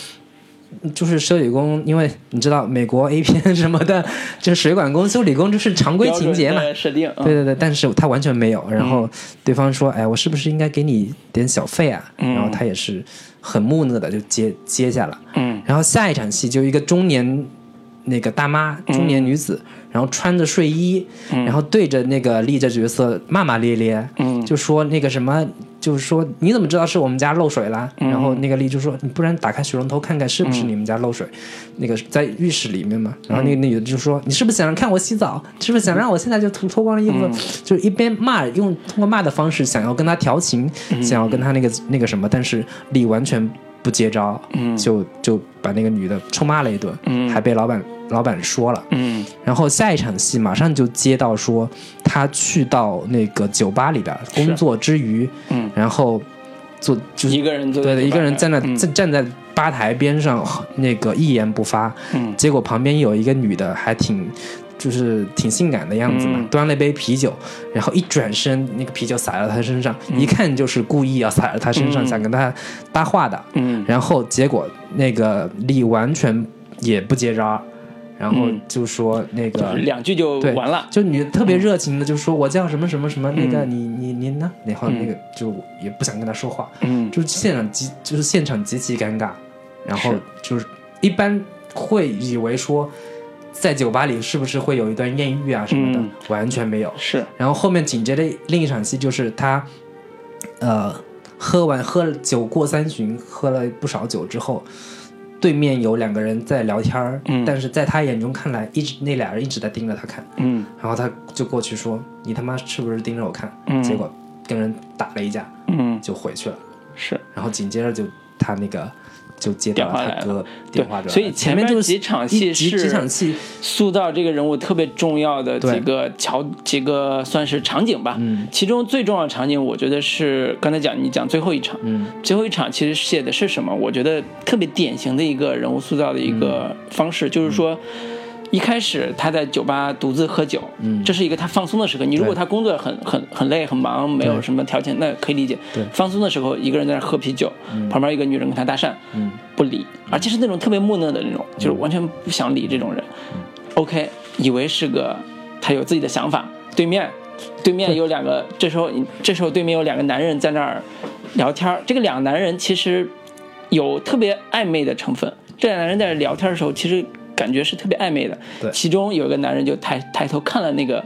就是修理工，因为你知道美国 A 片什么的，就是水管工、修理工就是常规情节嘛。
设定，嗯
对对对，但是他完全没有。然后对方说：“哎，我是不是应该给你点小费啊？”
嗯
然后他也是很木讷的就接接下了。
嗯
然后下一场戏就一个中年那个大妈，中年女子，然后穿着睡衣，
嗯
然后对着那个丽这角色骂骂咧咧，
嗯
就说那个什么，就是说你怎么知道是我们家漏水啦？
嗯
然后那个丽就说你不然打开水龙头看看是不是你们家漏水，那个在浴室里面嘛。然后那个女的就说你是不是想看我洗澡？是不是想让我现在就脱脱光了衣服？
嗯
就一边骂，用通过骂的方式想要跟他调情，
嗯
想要跟他那个那个什么，但是丽完全不接招，
嗯
就就把那个女的臭骂了一顿，
嗯
还被老板老板说了。
嗯。
然后下一场戏马上就接到说，他去到那个酒吧里边工作之余，
嗯，
然后做就是
一个人坐
对的，一个人在那
嗯。
站站在吧台边上，那个一言不发。
嗯。
结果旁边有一个女的，还挺就是挺性感的样子嘛，
嗯。
端了一杯啤酒，然后一转身，那个啤酒洒到他身上，
嗯。
一看就是故意要洒到他身上，
嗯
想跟他搭话的。
嗯。
然后结果那个李完全也不接招，然后就说那个
两句就
对
完了。
就女特别热情的就说我叫什么什么什么，那个你你您呢？然后那个就也不想跟他说话，
嗯，
就是现场极就是现场极其尴尬，然后就是一般会以为说在酒吧里是不是会有一段艳遇啊什么的，
嗯
完全没有。
是，
然后后面紧接着另一场戏就是他，呃，喝完喝了酒过三巡，喝了不少酒之后，对面有两个人在聊天儿，
嗯
但是在他眼中看来，一直那俩人一直在盯着他看，
嗯
然后他就过去说：“你他妈是不是盯着我看？”
嗯
结果跟人打了一架，
嗯
就回去了。
是。
然后紧接着就他那个就接到
电话来了
他哥
对
电话就来了，
所以
前面就是
几场戏
几
是
几场戏，
塑造这个人物特别重要的几个桥几个算是场景吧。
嗯
其中最重要的场景，我觉得是刚才讲你讲最后一场，
嗯
最后一场其实写的是什么？我觉得特别典型的一个人物塑造的一个方式，就是说。一开始他在酒吧独自喝酒，
嗯
这是一个他放松的时刻。你如果他工作很很很累很忙，没有什么条件，那可以理解
对。
放松的时候，一个人在那喝啤酒，旁边一个女人跟他搭讪，
嗯
不理，而且是那种特别木讷的那种，就是完全不想理这种人。OK，以为是个他有自己的想法，对面对面有两个，这时候这时候对面有两个男人在那儿聊天儿，这个两个男人其实有特别暧昧的成分。这两个男人在那聊天的时候，其实感觉是特别暧昧的。
对
其中有一个男人就抬抬头看了那个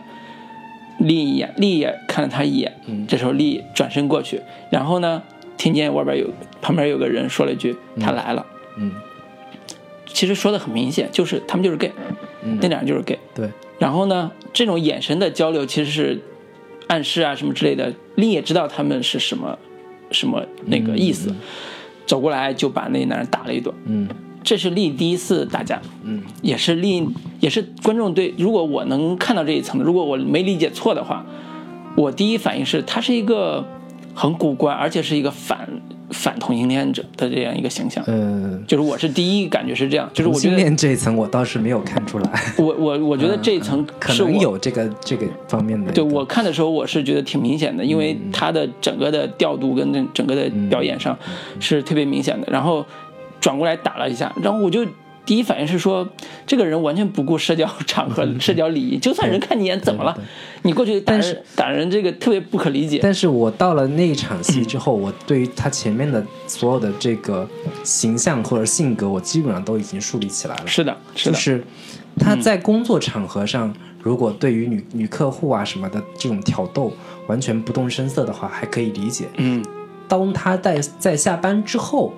丽一眼，丽也看了他一眼。
嗯
这时候丽转身过去，然后呢，听见外边有旁边有个人说了一句：“他来了。
嗯
其实说的很明显，就是他们就是 gay，、
嗯
那俩人就是 gay。
对
然后呢，这种眼神的交流其实是暗示啊什么之类的，丽也知道他们是什么什么那个意思，走过来就把那男人打了一顿。
嗯
这是丽第一次打架，
嗯
也是丽也是观众对，如果我能看到这一层，如果我没理解错的话，我第一反应是他是一个很古怪，而且是一个反反同性恋者的这样一个形象。
嗯，
就是我是第一感觉是这样，就是
同性
我觉得
恋这一层我倒是没有看出来，
我我我觉得这一层
可能有这个这个方面的。
对我看的时候，我是觉得挺明显的，因为他的整个的调度跟整个的表演上是特别明显的。然后转过来打了一下，然后我就第一反应是说，这个人完全不顾社交场合、社交礼仪，就算人看你一眼怎么了？你过去打
但
人打人，这个特别不可理解。
但是我到了那一场戏之后，我对于他前面的所有的这个形象或者性格，我基本上都已经树立起来了。
是的，是的，
就是他在工作场合上，如果对于女女客户啊什么的这种挑逗完全不动声色的话，还可以理解。
嗯，
当他在在下班之后，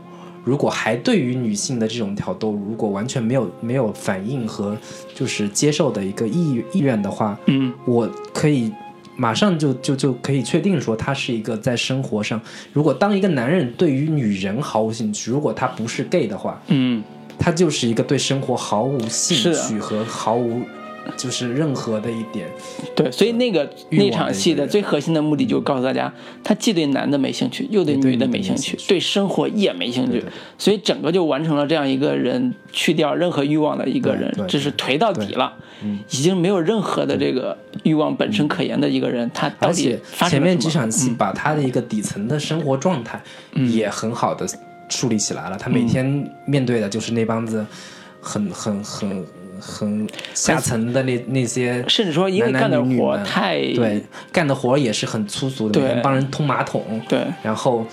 如果还对于女性的这种挑逗，如果完全没有没有反应和就是接受的一个意意愿的话，
嗯，
我可以马上就就就可以确定说，他是一个在生活上，如果当一个男人对于女人毫无兴趣，如果他不是 gay 的话，
嗯，
他就是一个对生活毫无兴趣和毫无就是任何的一点，
对，所以那个那场戏的最核心的目的就是告诉大家，他既对男的没兴趣，又对女的
没
没兴趣。对生活也没兴趣。所以整个就完成了这样一个人去掉任何欲望的一个人
对，对
这是颓到底了，已经没有任何的这个欲望本身可言的一个人，他到底发
前面几场戏把他的一个底层的生活状态也很好的树立起来了。他
嗯。
每天面对的就是那帮子很很很很下层的那那些，
甚至说因为干的活太
对干的活也是很粗俗的，
对。
每天帮人通马桶，
对。
然后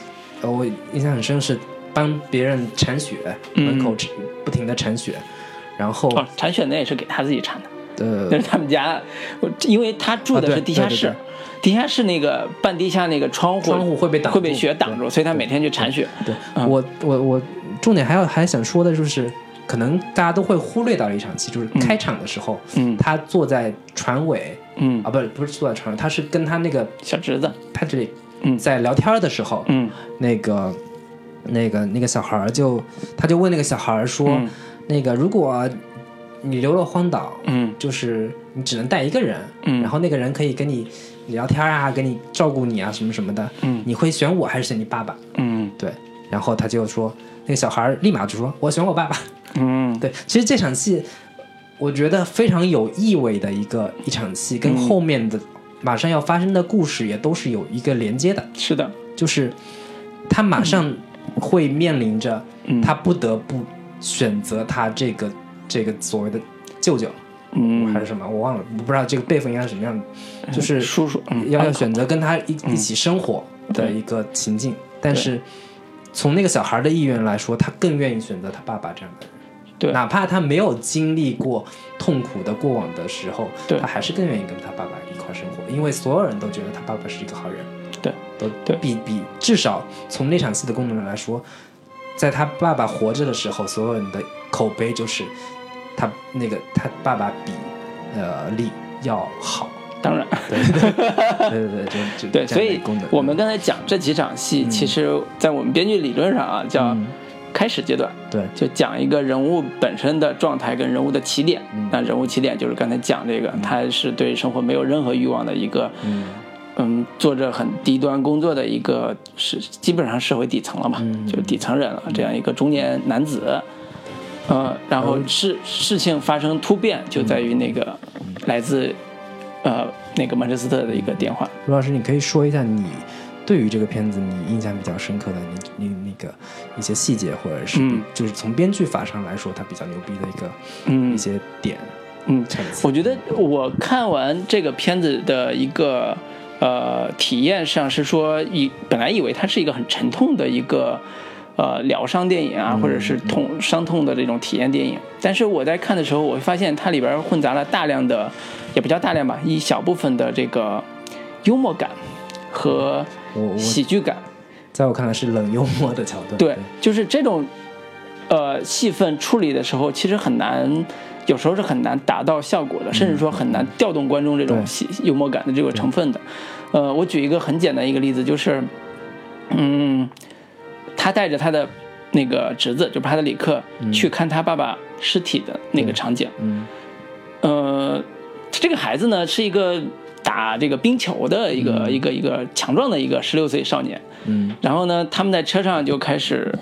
呃我印象很深是帮别人铲雪，门口不停的铲雪，然后
铲雪那也是给他自己铲的。
呃
那 是他们家，因为他住的是地下室，
对对对。
地下室那个半地下那个窗户
窗户会被挡
会被雪挡住，所以他每天去铲雪。
对、
嗯。
我我我重点还要还想说的就是，可能大家都会忽略到的一场戏，就是开场的时候，
嗯。
他坐在船尾
嗯，
啊，不是不是坐在船尾，他是跟他那个
小侄子
，Patrick
嗯。
在聊天的时候，
嗯。
那个那个那个小孩儿就他就问那个小孩儿说，
嗯
那个如果你流落荒岛，
嗯。
就是你只能带一个人，
嗯。
然后那个人可以跟你聊天啊，跟你照顾你啊，什么什么的，
嗯。
你会选我还是选你爸爸？
嗯。
对，然后他就说，那个小孩儿立马就说：“我选我爸爸。
嗯”
对，其实这场戏，我觉得非常有意味的一个一场戏，跟后面的马上要发生的故事也都是有一个连接的，
是的，
就是他马上会面临着
嗯。
他不得不选择他这个这个所谓的舅舅，
嗯，
还是什么，我忘了，我不知道这个辈分应该是什么样的，就是
叔叔，嗯，
要要选择跟他一一起生活的一个情境，但是从那个小孩的意愿来说，他更愿意选择他爸爸这样的人。
对。
哪怕他没有经历过痛苦的过往的时候，
对。
他还是更愿意跟他爸爸一块生活，因为所有人都觉得他爸爸是一个好人。
对，
都
对。
比比至少从那场戏的功能来说，在他爸爸活着的时候，所有人的口碑就是他那个他爸爸比呃力要好。
当然，
对对对对对，就就
对，所以。我们刚才讲这几场戏，其实在我们编剧理论上啊，叫
嗯
开始阶段，
对。
就讲一个人物本身的状态跟人物的起点。那人物起点就是刚才讲这个，他是对生活没有任何欲望的一个，
嗯。
嗯，做着很低端工作的一个是基本上社会底层了嘛，
嗯。
就是底层人了，这样一个中年男子。呃，然后事事情发生突变，就在于那个来自呃那个曼彻斯特的一个电话。
卢老师，你可以说一下你对于这个片子你印象比较深刻的你你那个一些细节，或者是、
嗯。
就是从编剧法上来说，它比较牛逼的一个、
嗯。
一些点。
嗯，我觉得我看完这个片子的一个呃体验上是说，以本来以为它是一个很沉痛的一个呃疗伤电影啊，或者是痛伤痛的这种体验电影，但是我在看的时候，我会发现它里边混杂了大量的，也不叫大量吧，一小部分的这个幽默感和喜剧感。
在我看来是冷幽默的桥段。
对，就是这种呃戏份处理的时候，其实很难，有时候是很难达到效果的，甚至说很难调动观众这种
对
喜幽默感的这个成分的。呃，我举一个很简单一个例子，就是，嗯，他带着他的那个侄子，就帕特里克，去看他爸爸尸体的那个场景。
嗯
呃，这个孩子呢是一个打这个冰球的一个、一个一个强壮的一个十六岁少年。
嗯
然后呢，他们在车上就开始，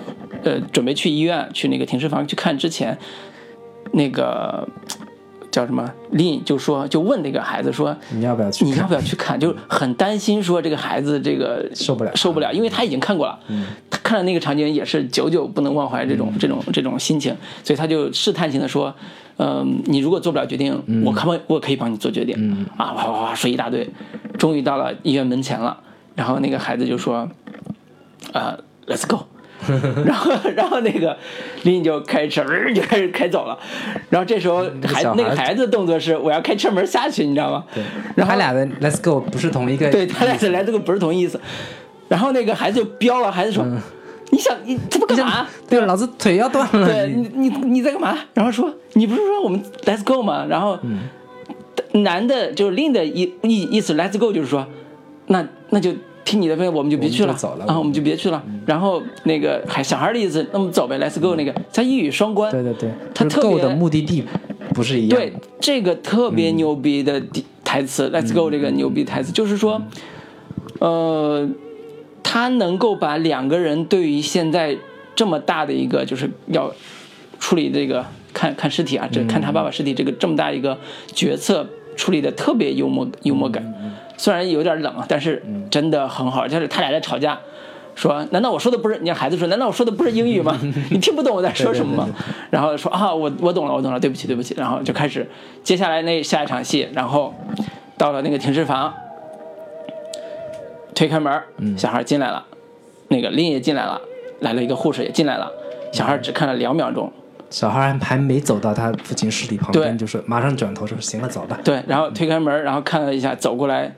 呃，准备去医院，去那个停尸房去看之前，那个叫什么林就说，就问那个孩子说，
你要不要去？
你要不要去看？就很担心说这个孩子这个
受不了
受不了，因为他已经看过了，他看了那个场景也是久久不能忘怀这种、这种这种心情，所以他就试探性的说，嗯、你如果做不了决定，我可不可以我可以帮你做决定？啊，哇哇哇说一大堆，终于到了医院门前了，然后那个孩子就说，呃、l e t s go。然后，然后那个林就开车就开始开走了，然后这时候孩
小孩
那个孩子的动作是我要开车门下去，你知道吗？对然后
他俩的 Let's Go 不是同一个。
对他俩的 Let's go 不是同一意思。然后那个孩子就飙了，孩子说：“你想你这不干嘛？
对，老子腿要断了。
对你你你在干嘛？”然后说：“你不是说我们 Let's go 吗？”然后男的就是另的意意意思 Let's go 就是说，那那就听你的呗，我们就别去了。
走了
啊，我们就别去了。然后那个还小孩的意思，那么走呗，Let's go 那个他一语双关。
对对对，就是
他特别
的目的地不是一样。
对，这个特别牛逼的台词、l e t s go” 这个牛逼台词，就是说，呃，他能够把两个人对于现在这么大的一个就是要处理这个看看尸体啊，这看他爸爸尸体这个这么大一个决策处理的特别幽默幽默感，虽然有点冷啊，但是真的很好。就是他俩在吵架，说难道我说的不是？你看孩子说，难道我说的不是英语吗？你听不懂我在说什么吗？然后说啊，我我懂了，我懂了，对不起，对不起。然后就开始接下来那下一场戏，然后到了那个停尸房，推开门，小孩进来了，那个林也进来了，来了一个护士也进来了，小孩只看了两秒钟，
小孩还还没走到他父亲尸体旁边，就是马上转头说行了，走吧。
对，然后推开门，然后看了一下，走过来，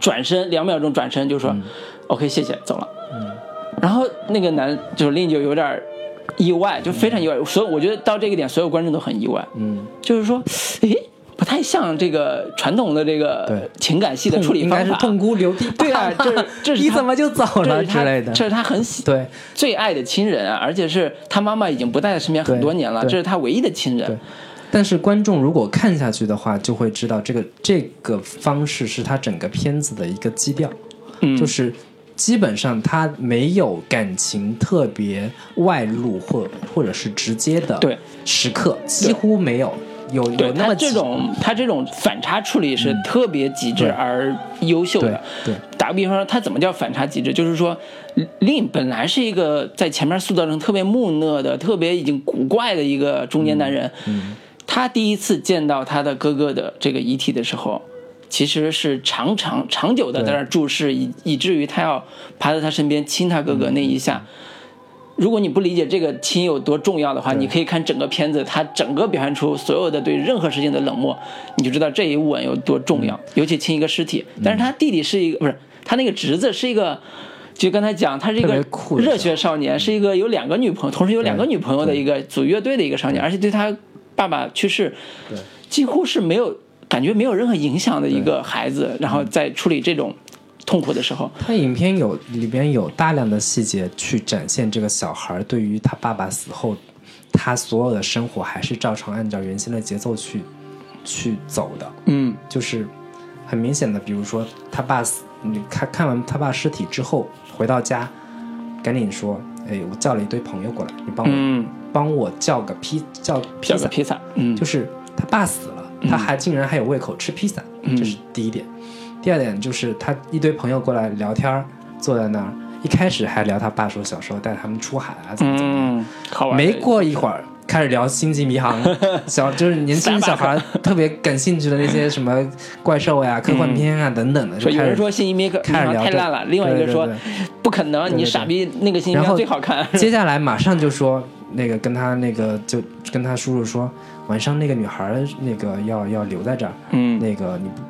转身两秒钟转身就说、OK 谢谢，走了。嗯。然后那个男就是令就有点意外，就非常意外，所以我觉得到这个点，所有观众都很意外，
嗯，
就是说，诶，不太像这个传统的这个
对。
情感戏的处理方法，
痛哭流涕。
对啊，这是这是
你怎么就走了
他
之类的？
这是他很喜
对。
最爱的亲人啊，而且是他妈妈已经不在他身边很多年了，这是他唯一的亲
对。
人。
但是观众如果看下去的话，就会知道这个这个方式是他整个片子的一个基调，
嗯，
就是基本上他没有感情特别外露或或者是直接的
对。
时刻，几乎没有。有有那么几
这种他这种反差处理是特别极致而优秀
对
的。
对
打个比方说，他怎么叫反差极致？就是说，令本来是一个在前面塑造成特别木讷的、特别已经古怪的一个中年男人，
嗯
他第一次见到他的哥哥的这个遗体的时候，其实是长长长久的在那注视，以以至于他要爬在他身边亲他哥哥那一下。如果你不理解这个亲有多重要的话，你可以看整个片子，他整个表现出所有的对任何事情的冷漠，你就知道这一吻有多重要，尤其亲一个尸体。但是他弟弟是一个，不是他那个侄子是一个，就刚才讲，他是一个热血少年，是一个有两个女朋友，同时有两个女朋友的一个组乐队的一个少年，而且对他爸爸去世，
对。
几乎是没有感觉没有任何影响的一个孩子，然后在处理这种痛苦的时候，
他影片有里边有大量的细节去展现这个小孩对于他爸爸死后，他所有的生活还是照常按照原先的节奏去去走的，
嗯。
就是很明显的，比如说他爸死，你看看完他爸尸体之后回到家，赶紧说，哎，我叫了一堆朋友过来，你帮我、
嗯，
帮我叫个披叫披萨。
披萨，嗯，
就是他爸死了，他还竟然还有胃口吃披萨，
嗯。
这是第一点。第二点就是他一堆朋友过来聊天儿，坐在那儿，一开始还聊他爸说小时候带他们出海啊，怎么怎么样。
嗯，好玩。
没过一会儿开始聊《星际迷航 》，小就是年轻小孩特别感兴趣的那些什么怪兽呀、科幻片啊等等的，就
说有人
开始
说星际迷
开始聊
太烂了，另外一个说不可能，
对
你傻逼，那个星际迷
然后
最好看。
接下来马上就说那个跟他那个就跟他叔叔说，晚上那个女孩儿那个要要留在这儿，
嗯
那个你不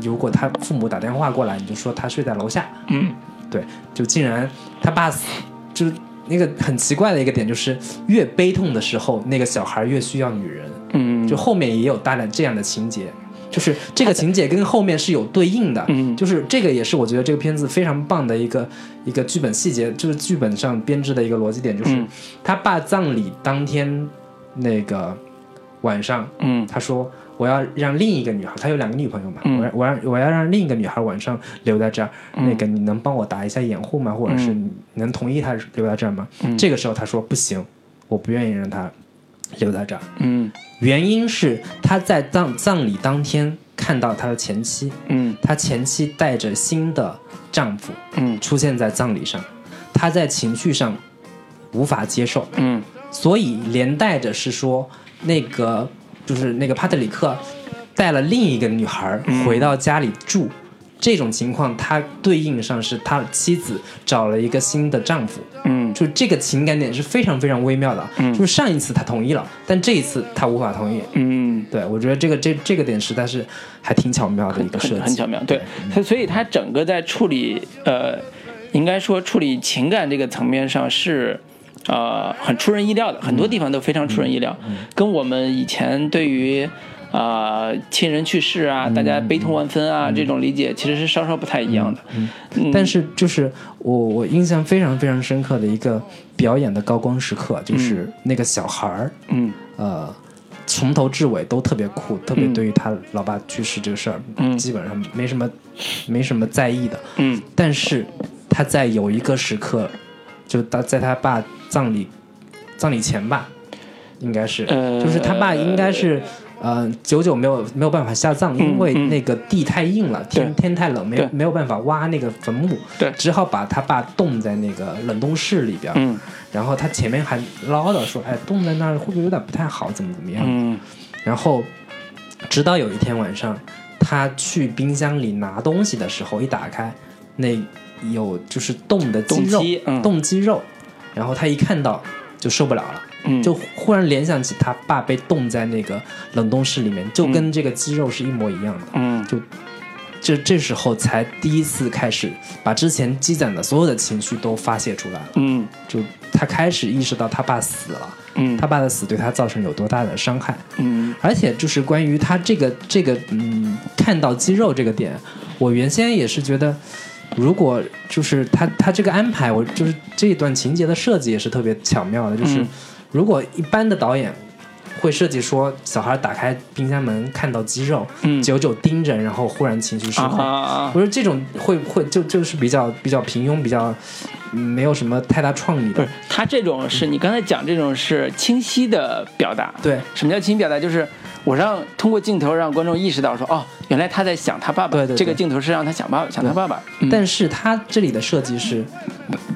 如果他父母打电话过来，你就说他睡在楼下。
嗯
对，就竟然他爸死，就是那个很奇怪的一个点，就是越悲痛的时候，那个小孩越需要女人。
嗯，
就后面也有大量这样的情节，就是这个情节跟后面是有对应的。
嗯
就是这个也是我觉得这个片子非常棒的一个一个剧本细节，就是剧本上编织的一个逻辑点，就是
嗯
他爸葬礼当天那个晚上，
嗯
他说我要让另一个女孩，她有两个女朋友嘛，
嗯。
我让我让我要让另一个女孩晚上留在这儿，
嗯。
那个你能帮我打一下掩护吗？或者是你能同意她留在这儿吗？
嗯。
这个时候他说不行，我不愿意让她留在这儿，
嗯。
原因是他在葬葬礼当天看到他的前妻，
嗯。
他前妻带着新的丈夫
嗯。
出现在葬礼上，他在情绪上无法接受，
嗯。
所以连带着是说，那个就是那个帕特里克带了另一个女孩
嗯
回到家里住，这种情况，他对应上是他的妻子找了一个新的丈夫，
嗯
就这个情感点是非常非常微妙的。
嗯
就是上一次他同意了，但这一次他无法同意。
嗯，
对我觉得这个这这个点实在是还挺巧妙的一个设计，
很很巧妙。对，他所以他整个在处理呃，应该说处理情感这个层面上是。呃，很出人意料的，很多地方都非常出人意料，跟我们以前对于啊、呃亲人去世啊，大家悲痛万分啊、这种理解，其实是稍稍不太一样的。嗯
但是就是我我印象非常非常深刻的一个表演的高光时刻，就是那个小孩儿，
嗯。
呃，从头至尾都特别酷，特别
嗯
对于他老爸去世这个事儿，
嗯。
基本上没什么没什么在意的。
嗯。
但是他在有一个时刻，就他在他爸葬礼葬礼前吧，应该是，
呃
就是他爸应该是。呃，久久没有没有办法下葬，因为
嗯
那个地太硬了，天天太冷，没有没有办法挖那个坟墓，
对
只好把他爸冻在那个冷冻室里边。
嗯
然后他前面还唠叨说：“哎，冻在那儿会不会有点不太好？怎么怎么样？”
嗯
然后直到有一天晚上，他去冰箱里拿东西的时候，一打开，那有就是冻的肌肉，
冻鸡嗯
冻鸡肉，然后他一看到就受不了了。
嗯，
就忽然联想起他爸被冻在那个冷冻室里面，就跟这个肌肉是一模一样的。
嗯
就这这时候才第一次开始把之前积攒的所有的情绪都发泄出来了。
嗯
就他开始意识到他爸死了，
嗯
他爸的死对他造成有多大的伤害，
嗯
而且就是关于他这个这个嗯看到肌肉这个点，我原先也是觉得。如果就是他他这个安排，我就是这一段情节的设计也是特别巧妙的。就是
嗯
如果一般的导演会设计说，小孩打开冰箱门看到鸡肉，
嗯
久久盯着，然后忽然情绪失
啊
控，我说这种会会就就是比较比较平庸，比较嗯没有什么太大创意的
不是。他这种是你刚才讲这种是清晰的表达。
对，
什么叫清晰表达？就是我让通过镜头让观众意识到说，哦，原来他在想他爸爸。
对对对
这个镜头是让他想爸爸，想他爸爸。嗯
但是他这里的设计是，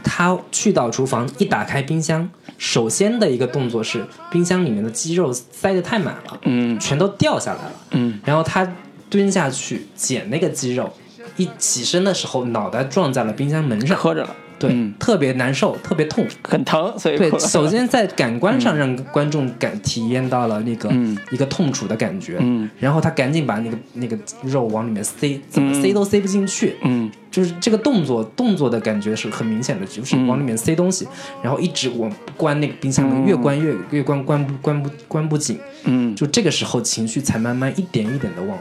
他去到厨房一打开冰箱，首先的一个动作是冰箱里面的鸡肉塞得太满了，
嗯
全都掉下来了。
嗯
然后他蹲下去捡那个鸡肉，一起身的时候脑袋撞在了冰箱门上，
磕着了，
对，
嗯。
特别难受，特别痛。
很疼，所以
对，首先在感官上让观众感体验到了那个、
嗯。
一个痛楚的感觉，
嗯。
然后他赶紧把那个那个肉往里面塞，怎么塞都塞不进去，
嗯。
就是这个动作动作的感觉是很明显的，就是
嗯。
往里面塞东西，然后一直往关那个冰箱门，越关越越关关不关不关不紧，
嗯，
就这个时候情绪才慢慢一点一点的往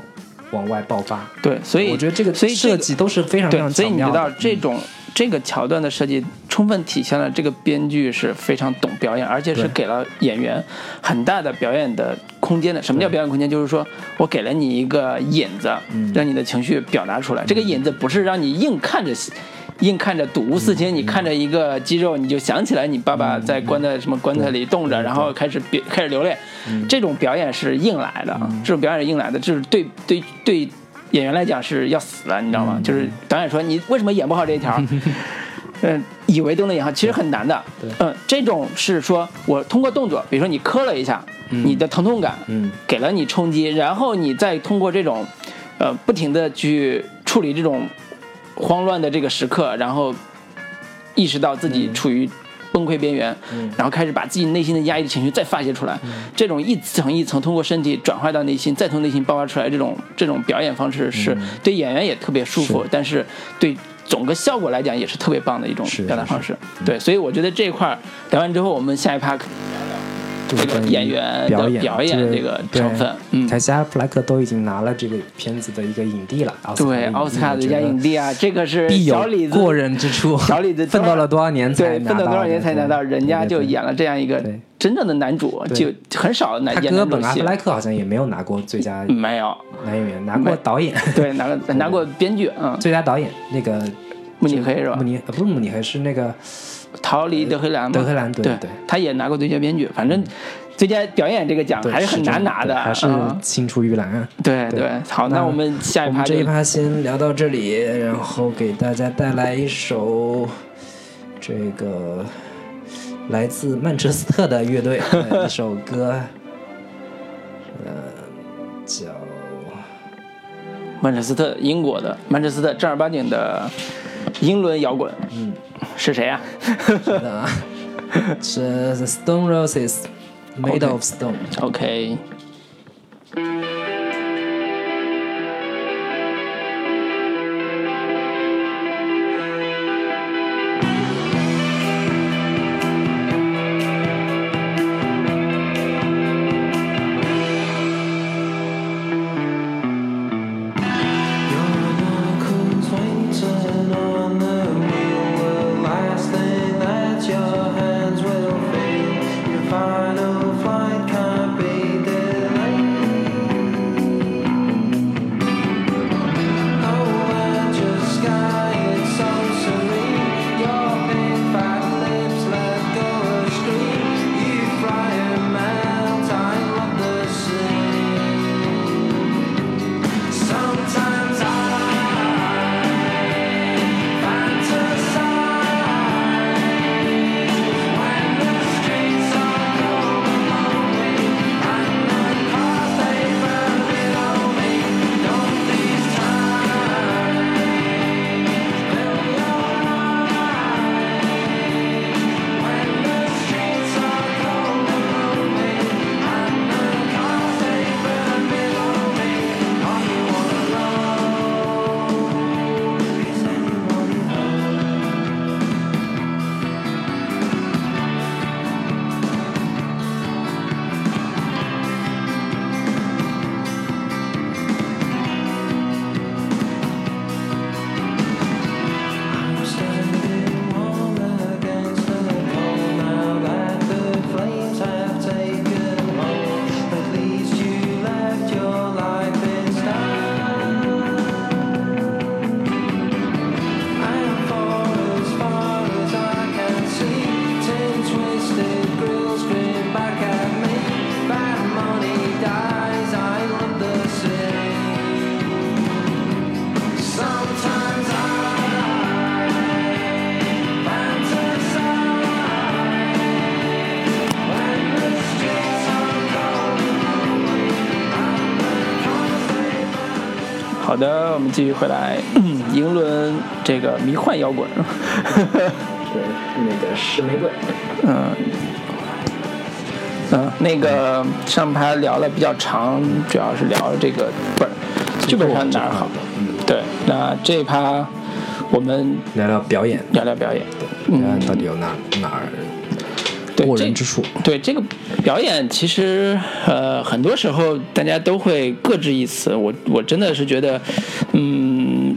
往外爆发。
对，所以
我觉得这个
所以
设计都是非常非
对，
常
所以你知道。这种、这个桥段的设计，充分体现了这个编剧是非常懂表演，而且是给了演员很大的表演的空间的。什么叫表演空间？就是说我给了你一个引子，
嗯
让你的情绪表达出来。这个引子不是让你硬看着。硬看着睹物思情，你看着一个肌肉，你就想起来你爸爸在关在什么棺材里冻着，然后开始别开始流泪。这种表演是硬来的，这种表演是硬来的，就是对对对演员来讲是要死了，你知道吗？就是导演说你为什么演不好这一条？嗯，以为都能演好，其实很难的。
对
嗯，这种是说我通过动作，比如说你磕了一下，你的疼痛感
嗯
给了你冲击，然后你再通过这种，呃，不停的去处理这种慌乱的这个时刻，然后意识到自己处于崩溃边缘，
嗯。
然后开始把自己内心的压抑的情绪再发泄出来，这种一层一层通过身体转化到内心，再从内心爆发出来，这种这种表演方式是对演员也特别舒服，但是对整个效果来讲也是特别棒的一种表达方式。对，所以我觉得这一块儿聊完之后，我们下一趴可以这个演员的
表演
表演这个成分嗯
凯西·阿弗莱克都已经拿了这个片子的一个影帝了，
对奥斯卡最佳影
帝
帝啊，这个是
必有
小李子
过人之处，
小李子
奋斗了多少年才
对，奋斗多少年才拿到，人家就演了这样一个真正的男主，就很少男
他哥本阿弗。莱克好像也没有拿过最佳
没有，
男演员，拿过导演，
对，拿过 拿过编剧，嗯，
最佳导演那个
慕尼黑是吧
慕？尼呃不是慕尼黑是那个
逃离德黑兰嘛，
德黑兰对
对
对
他也拿过最佳编剧，反正最佳表演这个奖还是很难拿的，
对还是
嗯
青出于蓝啊。对
对对。好，那
那
我们下一趴
这一趴先聊到这里，然后给大家带来一首这个来自曼彻斯特的乐队的 一首歌，呃，叫
曼彻斯特，英国的曼彻斯特正儿八经的英伦摇滚，
嗯，
是谁呀、
是的啊，是 Stone Roses Made
OK
of Stone。
OK，Your 我们继续回来，英伦这个迷幻摇滚。
对，那个石玫瑰，
嗯，嗯，那个上盘聊了比较长，主要是聊这个不是剧本上哪儿好。
嗯，
对，那这一趴我们
聊聊表演，
聊聊表演。
表演到底有哪哪儿过人之处？
对这个表演，其实呃，很多时候大家都会各执一词。我我真的是觉得，嗯，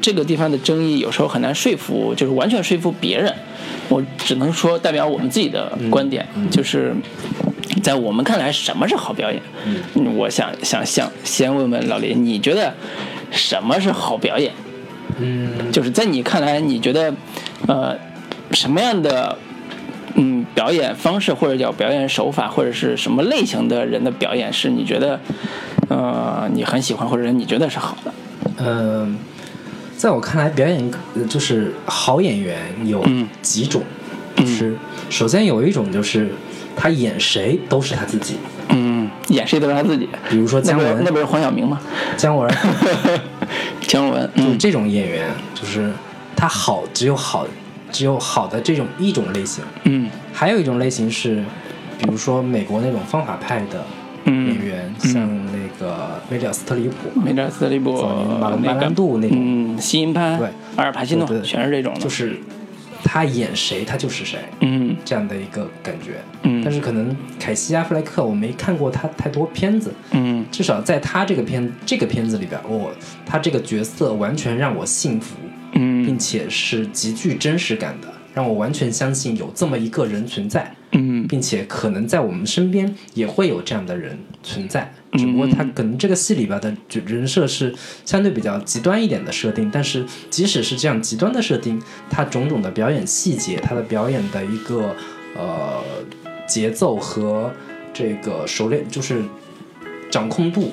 这个地方的争议有时候很难说服，就是完全说服别人。我只能说代表我们自己的观点，就是在我们看来，什么是好表演？嗯，我想想想先问问老林，你觉得什么是好表演？
嗯，
就是在你看来，你觉得呃什么样的嗯表演方式或者叫表演手法，或者是什么类型的人的表演是你觉得呃你很喜欢或者你觉得是好的？
呃，在我看来，表演呃就是好演员有
嗯。
几种，就是首先有一种就是他演谁都是他自己，
嗯，演谁都是他自己。
比如说姜文。
那不是黄晓明吗？
姜文，
姜文，嗯。
就这种演员，就是他好只有好只有好的这种一种类型，
嗯。
还有一种类型是，比如说美国那种方法派的
嗯
演员，像那个梅里尔斯特里普，
梅里尔斯特里布
早年马龙白兰度那种。
嗯，西因潘，
对。
阿尔帕西诺
对对，
全是这种的。
就是他演谁他就是谁
嗯。
这样的一个感觉。
嗯。
但是可能凯西·阿弗莱克我没看过他太多片子，
嗯。
至少在他这个片这个片子里边，我、他这个角色完全让我信服，
嗯。
并且是极具真实感的，让我完全相信有这么一个人存在，
嗯
并且可能在我们身边也会有这样的人存在。
嗯
只不过他可能这个戏里边的就人设是相对比较极端一点的设定，但是即使是这样极端的设定，他种种的表演细节，他的表演的一个呃节奏和这个熟练，就是掌控度，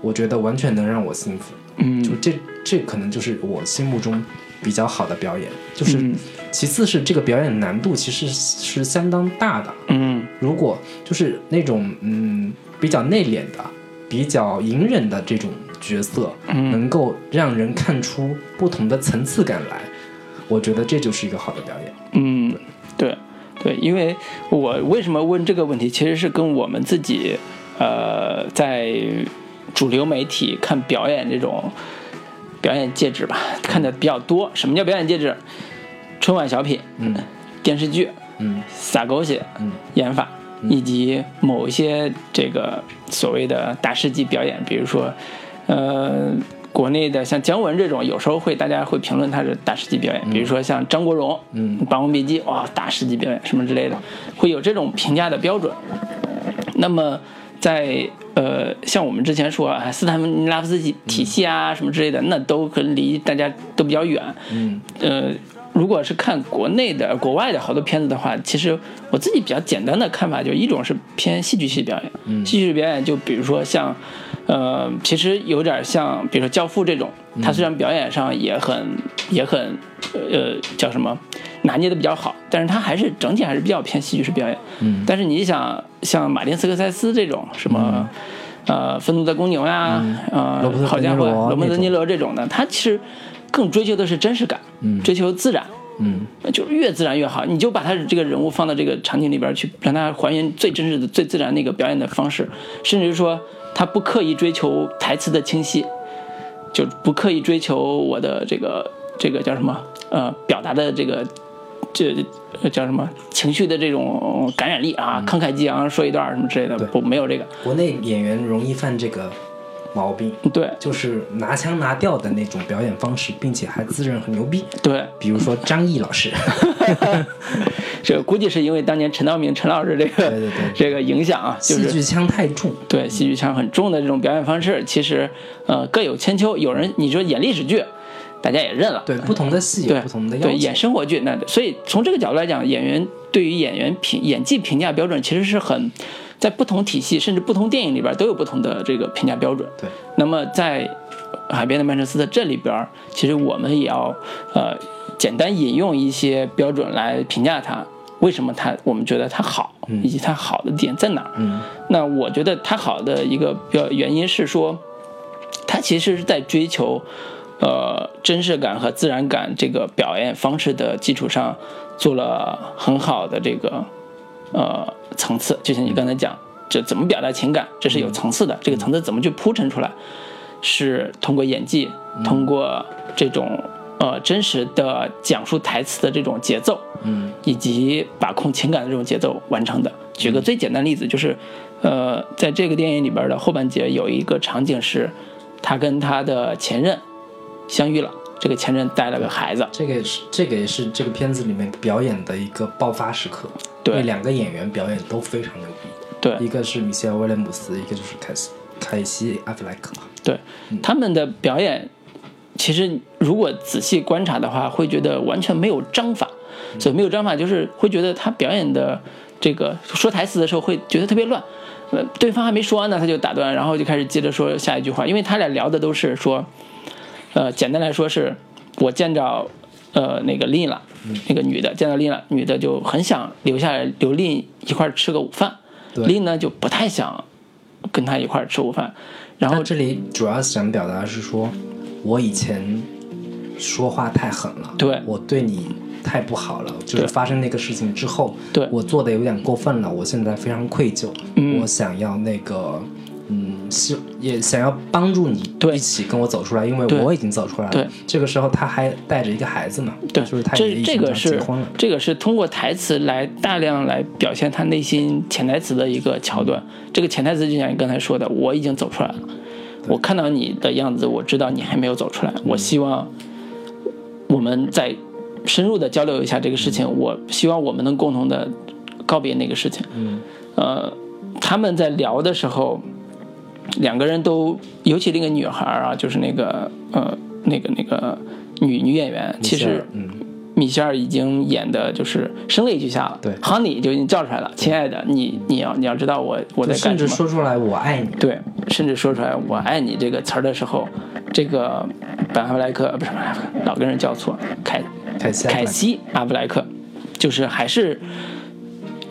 我觉得完全能让我信服。
嗯
就这这可能就是我心目中比较好的表演。就是
嗯
其次是这个表演难度其实是相当大的。
嗯
如果就是那种嗯比较内敛的、比较隐忍的这种角色，
嗯
能够让人看出不同的层次感来，我觉得这就是一个好的表演。
嗯，对对，因为我为什么问这个问题，其实是跟我们自己呃在主流媒体看表演这种表演介质吧，看的比较多。什么叫表演介质？春晚小品、
嗯。
电视剧、
嗯。
撒狗血
嗯。
演法，以及某一些这个所谓的大师级表演，比如说，呃，国内的像姜文这种，有时候会大家会评论他是大师级表演，比如说像张国荣，
嗯《
霸王别姬》哇，大师级表演什么之类的，会有这种评价的标准。那么在呃，像我们之前说啊，斯坦尼拉夫斯基体系啊什么之类的，那都可能离大家都比较远。
嗯。
呃，如果是看国内的、国外的好多片子的话，其实我自己比较简单的看法，就一种是偏戏剧系表演，
嗯。
戏剧表演就比如说像，呃，其实有点像，比如说《教父》这种，
嗯。
它虽然表演上也很也很，呃，叫什么，拿捏的比较好，但是它还是整体还是比较偏戏剧式表演。
嗯。
但是你想，像马丁斯科塞斯这种什么，呃，愤怒的公牛呀，呃
罗伯，特
好家伙，
罗
伯特尼罗这种的，他其实更追求的是真实感，
嗯。
追求自然，
嗯。
就是越自然越好。你就把他这个人物放到这个场景里边去，让他还原最真实的、最自然那个表演的方式，甚至于说他不刻意追求台词的清晰，就不刻意追求我的这个这个叫什么？呃表达的这个这呃叫什么？情绪的这种感染力啊，慷慨激昂说一段什么之类的，不没有这个，
国内演员容易犯这个毛病，
对
就是拿腔拿调的那种表演方式，并且还自认很牛逼。
对，
比如说张译老师，
这个估计是因为当年陈道明陈老师这个
对对对
这个影响啊，就是
戏剧腔太重。
对戏剧腔很重的这种表演方式，其实呃各有千秋。有人你说演历史剧，大家也认了，
对，不同的戏有
对
不同的要求。
对演生活剧，那所以从这个角度来讲，演员对于演员评演技评价标准其实是很在不同体系甚至不同电影里边都有不同的这个评价标准。
对，
那么在海边的曼彻斯特这里边，其实我们也要呃简单引用一些标准来评价它。为什么它我们觉得它好，以及它好的点在哪儿？
嗯
那我觉得它好的一个标原因是说，它其实是在追求呃真实感和自然感这个表演方式的基础上，做了很好的这个呃层次。就像你刚才讲，这怎么表达情感，这是有层次的。这个层次怎么去铺陈出来，是通过演技，通过这种呃真实的讲述台词的这种节奏，
嗯
以及把控情感的这种节奏完成的。举个最简单的例子，就是，呃，在这个电影里边的后半节有一个场景是，他跟他的前任相遇了，这个前任带了个孩子，
这个也是这个也是这个片子里面表演的一个爆发时刻。
对
那两个演员表演都非常牛逼，
对
一个是米歇尔威廉姆斯，一个就是凯西凯西阿弗莱克。
对，他们的表演，其实如果仔细观察的话，会觉得完全没有章法。所以没有章法，就是会觉得他表演的这个说台词的时候会觉得特别乱。呃，对方还没说完呢，他就打断，然后就开始接着说下一句话。因为他俩聊的都是说，呃，简单来说是，我见着呃那个丽了，那个女的见到丽了，女的就很想留下来留丽一块吃个午饭，
对。
琳呢就不太想跟他一块吃午饭，然后
这里主要想表达的是说，我以前说话太狠了，
对。
我对你太不好了，就是发生那个事情之后，
对。
我做的有点过分了，我现在非常愧疚，
嗯。
我想要那个。嗯，希也想要帮助你
对
一起跟我走出来，因为我已经走出来了。
对，
这个时候他还带着一个孩子嘛，
对，
就是他也
这
已经
这个是
结婚了。
这个是通过台词来大量来表现他内心潜台词的一个桥段。这个潜台词就像你刚才说的，我已经走出来了，我看到你的样子，我知道你还没有走出来。我希望我们再深入的交流一下这个事情。我希望我们能共同的告别那个事情。
嗯
呃，他们在聊的时候，两个人都，尤其那个女孩啊，就是那个呃那个那个女女演员，其实
嗯，
米歇尔已经演的就是声泪俱下了，
对
，Honey 就已经叫出来了，亲爱的，你你要你要知道我我在
就甚至
干什么，
说出来我爱你。
对，甚至说出来“我爱你”这个词儿的时候，这个本阿弗莱克不是本阿弗莱克，老跟人叫错，凯
凯西
凯西阿弗莱克，就是还是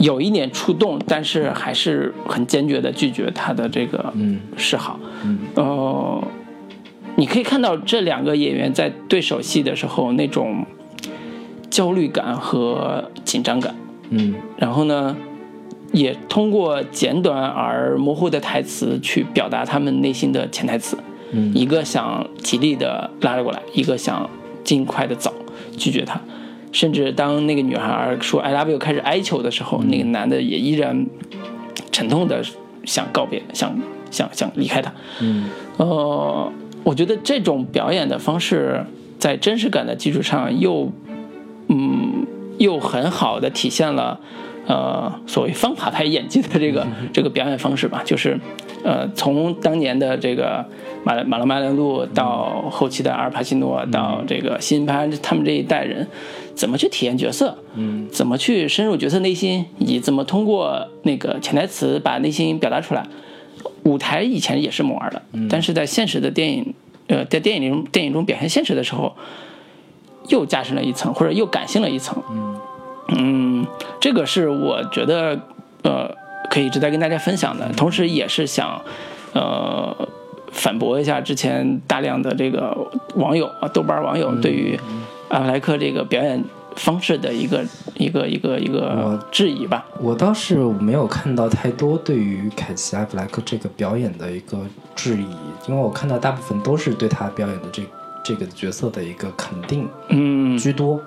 有一点触动，但是还是很坚决的拒绝他的这个
嗯
示好。
嗯
呃，你可以看到这两个演员在对手戏的时候那种焦虑感和紧张感，
嗯
然后呢，也通过简短而模糊的台词去表达他们内心的潜台词。
嗯
一个想极力的拉着过来，一个想尽快的走，拒绝他。甚至当那个女孩说 “I love you” 开始哀求的时候，那个男的也依然沉痛的想告别，想想想离开她。
嗯
呃，我觉得这种表演的方式，在真实感的基础上又，嗯，又很好的体现了，呃，所谓方法派演技的这个这个表演方式吧，就是，呃，从当年的这个马马龙·麦兰路到后期的阿尔帕西诺，到这个新潘他们这一代人，怎么去体验角色，
嗯。
怎么去深入角色内心，以及怎么通过那个潜台词把内心表达出来。舞台以前也是猛玩的，但是在现实的电影，呃，在电影中电影中表现现实的时候，又加深了一层，或者又感性了一层。嗯这个是我觉得呃可以值得跟大家分享的，同时也是想呃反驳一下之前大量的这个网友啊，豆瓣网友对于阿弗莱克这个表演方式的一个一个一个一个质疑吧。
我倒是没有看到太多对于凯奇阿弗莱克这个表演的一个质疑，因为我看到大部分都是对他表演的这这个角色的一个肯定
嗯
居多。
嗯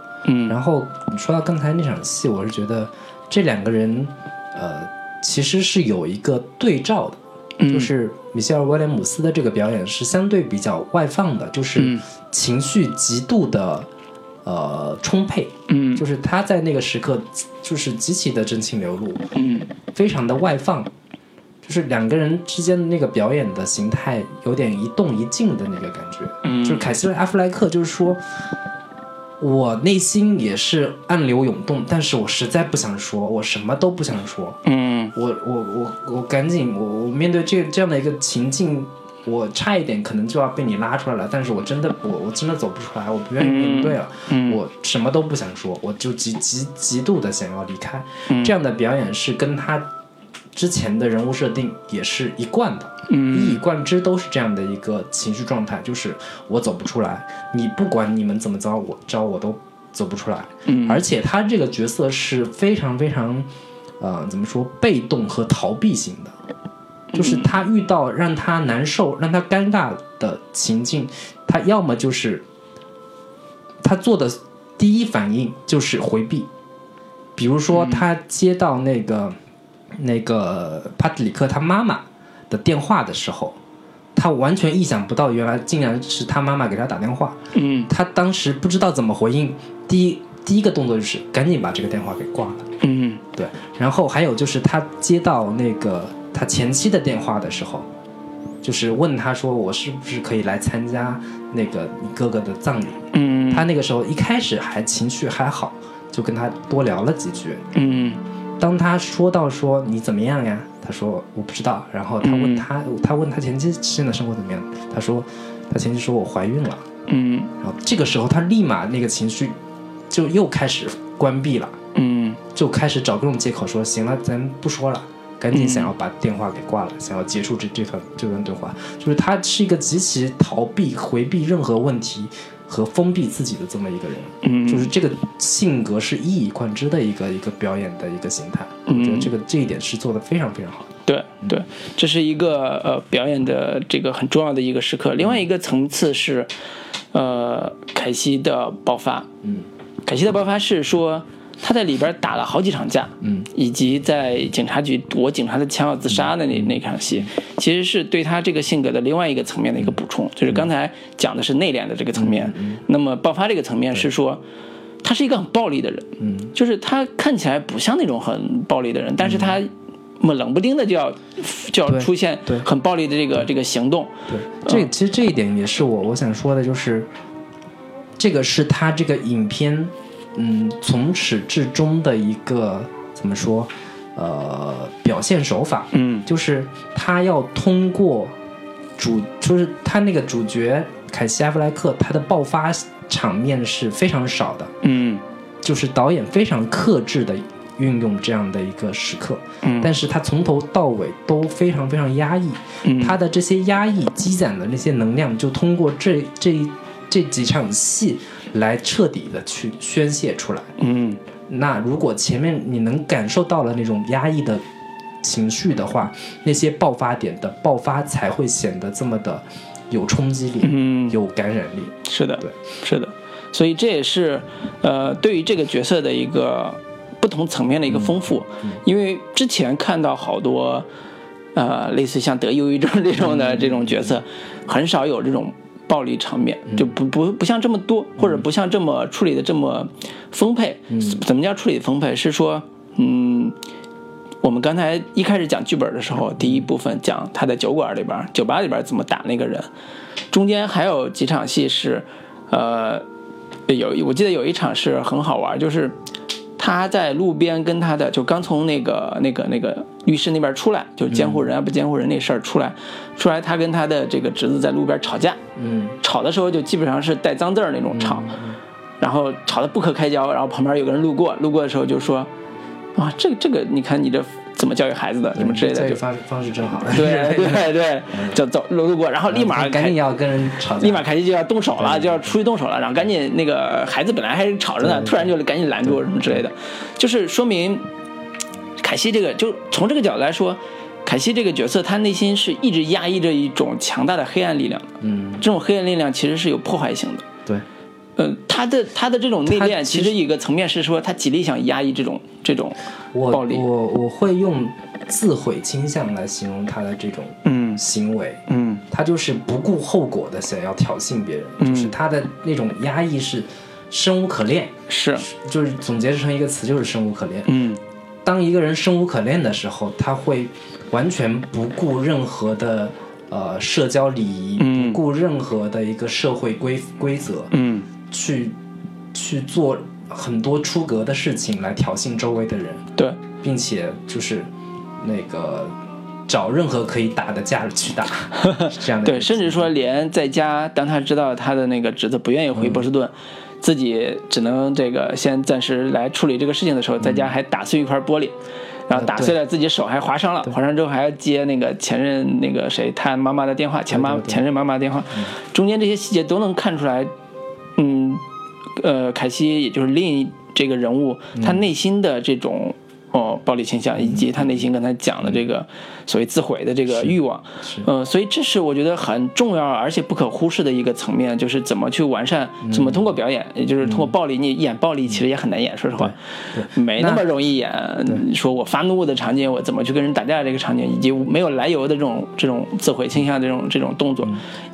然后你说到刚才那场戏，我是觉得这两个人，呃，其实是有一个对照的，
嗯。
就是米歇尔·威廉姆斯的这个表演是相对比较外放的，就是
嗯。
情绪极度的呃充沛，
嗯。
就是他在那个时刻就是极其的真情流露，
嗯。
非常的外放，就是两个人之间的那个表演的形态有点一动一静的那个感觉。
嗯。
就是凯西·阿弗莱克，就是说我内心也是暗流涌动，但是我实在不想说，我什么都不想说，
嗯
我我我我赶紧，我我面对这这样的一个情境。我差一点可能就要被你拉出来了，但是我真的我我真的走不出来，我不愿意面对了，
嗯
我什么都不想说，我就极极极度的想要离开。
嗯
这样的表演是跟他之前的人物设定也是一贯的，
嗯。
一以贯之都是这样的一个情绪状态，就是我走不出来，你不管你们怎么招我招我都走不出来。
嗯。
而且他这个角色是非常非常，呃，怎么说，被动和逃避型的，就是他遇到让他难受、让他尴尬的情境，他要么就是他做的第一反应就是回避，比如说他接到那个、那个帕特里克他妈妈的电话的时候。他完全意想不到，原来竟然是他妈妈给他打电话。
嗯
他当时不知道怎么回应，第一第一个动作就是赶紧把这个电话给挂了。
嗯
对，然后还有就是他接到那个他前妻的电话的时候，就是问他说我是不是可以来参加那个你哥哥的葬礼？
嗯
他那个时候一开始还情绪还好，就跟他多聊了几句。
嗯
当他说到说你怎么样呀？他说我不知道。然后他问
嗯
他，他问他前妻现在生活怎么样？他说他前妻说我怀孕了。
嗯
然后这个时候他立马那个情绪就又开始关闭了，
嗯
就开始找各种借口说行了，咱不说了，赶紧想要把电话给挂了，想要结束这这段这段对话。就是他是一个极其逃避、回避任何问题和封闭自己的这么一个人，
嗯，
就是这个性格是一以贯之的一个一个表演的一个形态。我觉得这个这一点是做的非常非常好的。
对对，这是一个呃表演的这个很重要的一个时刻。另外一个层次是，呃，凯西的爆发。
嗯
凯西的爆发是说他在里边打了好几场架，
嗯。
以及在警察局夺警察的枪要自杀的那那场戏，其实是对他这个性格的另外一个层面的一个补充。就是刚才讲的是内敛的这个层面，那么爆发这个层面是说。他是一个很暴力的人，
嗯。
就是他看起来不像那种很暴力的人，但是他那么冷不丁的就要就要出现
对。
很暴力的这个这个行动，
对，这其实这一点也是我我想说的，就是这个是他这个影片，嗯，从始至终的一个怎么说，呃，表现手法，
嗯。
就是他要通过主，就是他那个主角凯西·阿弗莱克，他的爆发场面是非常少的，
嗯。
就是导演非常克制的运用这样的一个时刻，
嗯。
但是他从头到尾都非常非常压抑，
嗯，
他的这些压抑积攒的那些能量，就通过这这这几场戏来彻底的去宣泄出来。
嗯。
那如果前面你能感受到了那种压抑的情绪的话，那些爆发点的爆发才会显得这么的有冲击力，
嗯。
有感染力。
是的，
对，
是的，所以这也是呃对于这个角色的一个不同层面的一个丰富，因为之前看到好多呃类似像得忧郁症这种的这种角色，很少有这种暴力场面，就不不不像这么多，或者不像这么处理的这么丰沛。怎么叫处理丰沛？是说嗯。我们刚才一开始讲剧本的时候，第一部分讲他在酒馆里边、酒吧里边怎么打那个人，中间还有几场戏是，呃，有我记得有一场是很好玩，就是他在路边跟他的就刚从那个那个那个律师那边出来，就监护人啊不监护人那事儿出来，出来他跟他的这个侄子在路边吵架，
嗯。
吵的时候就基本上是带脏字儿那种吵，然后吵得不可开交，然后旁边有个人路过，路过的时候就说，啊，这个这个你看你这怎么教育孩子的，什么之类的，就
这个方方式正好。
对 对对，就走路路过，然后立马
赶紧要跟人吵，
立马凯西就要动手了，就要出去动手了，然后赶紧那个孩子本来还是吵着呢，突然就赶紧拦住什么之类的，就是说明凯西这个，就从这个角度来说，凯西这个角色他内心是一直压抑着一种强大的黑暗力量的，
嗯，
这种黑暗力量其实是有破坏性的。
对，
呃，他的他的这种内敛，
其实
一个层面是说，他极力想压抑这种这种
我
暴力。
我我会用自毁倾向来形容他的这种
嗯。
行为。
嗯。
他就是不顾后果的想要挑衅别人，
嗯。
就是他的那种压抑是生无可恋，
是。
就是总结成一个词就是生无可恋。
嗯。
当一个人生无可恋的时候，他会完全不顾任何的呃社交礼仪，
嗯。
不顾任何的一个社会规规则，
嗯
去去做很多出格的事情来挑衅周围的人，
对。
并且就是那个找任何可以打的架去打，是这样的
对，甚至说连在家，当他知道他的那个侄子不愿意回波士顿，自己只能这个先暂时来处理这个事情的时候，在家还打碎一块玻璃，然后打碎了自己手，还划伤了，划伤之后还要接那个前任那个谁他妈妈的电话，前妈前任妈妈的电话，中间这些细节都能看出来，嗯，呃，凯西也就是另一这个人物，他内心的这种。哦，暴力倾向以及他内心跟他讲的这个所谓自毁的这个欲望，呃，所以这是我觉得很重要而且不可忽视的一个层面，就是怎么去完善，怎么通过表演，也就是通过暴力，你演暴力其实也很难演，说实话，没那么容易演。说我发怒的场景，我怎么去跟人打架这个场景，以及没有来由的这种这种自毁倾向这种这种动作，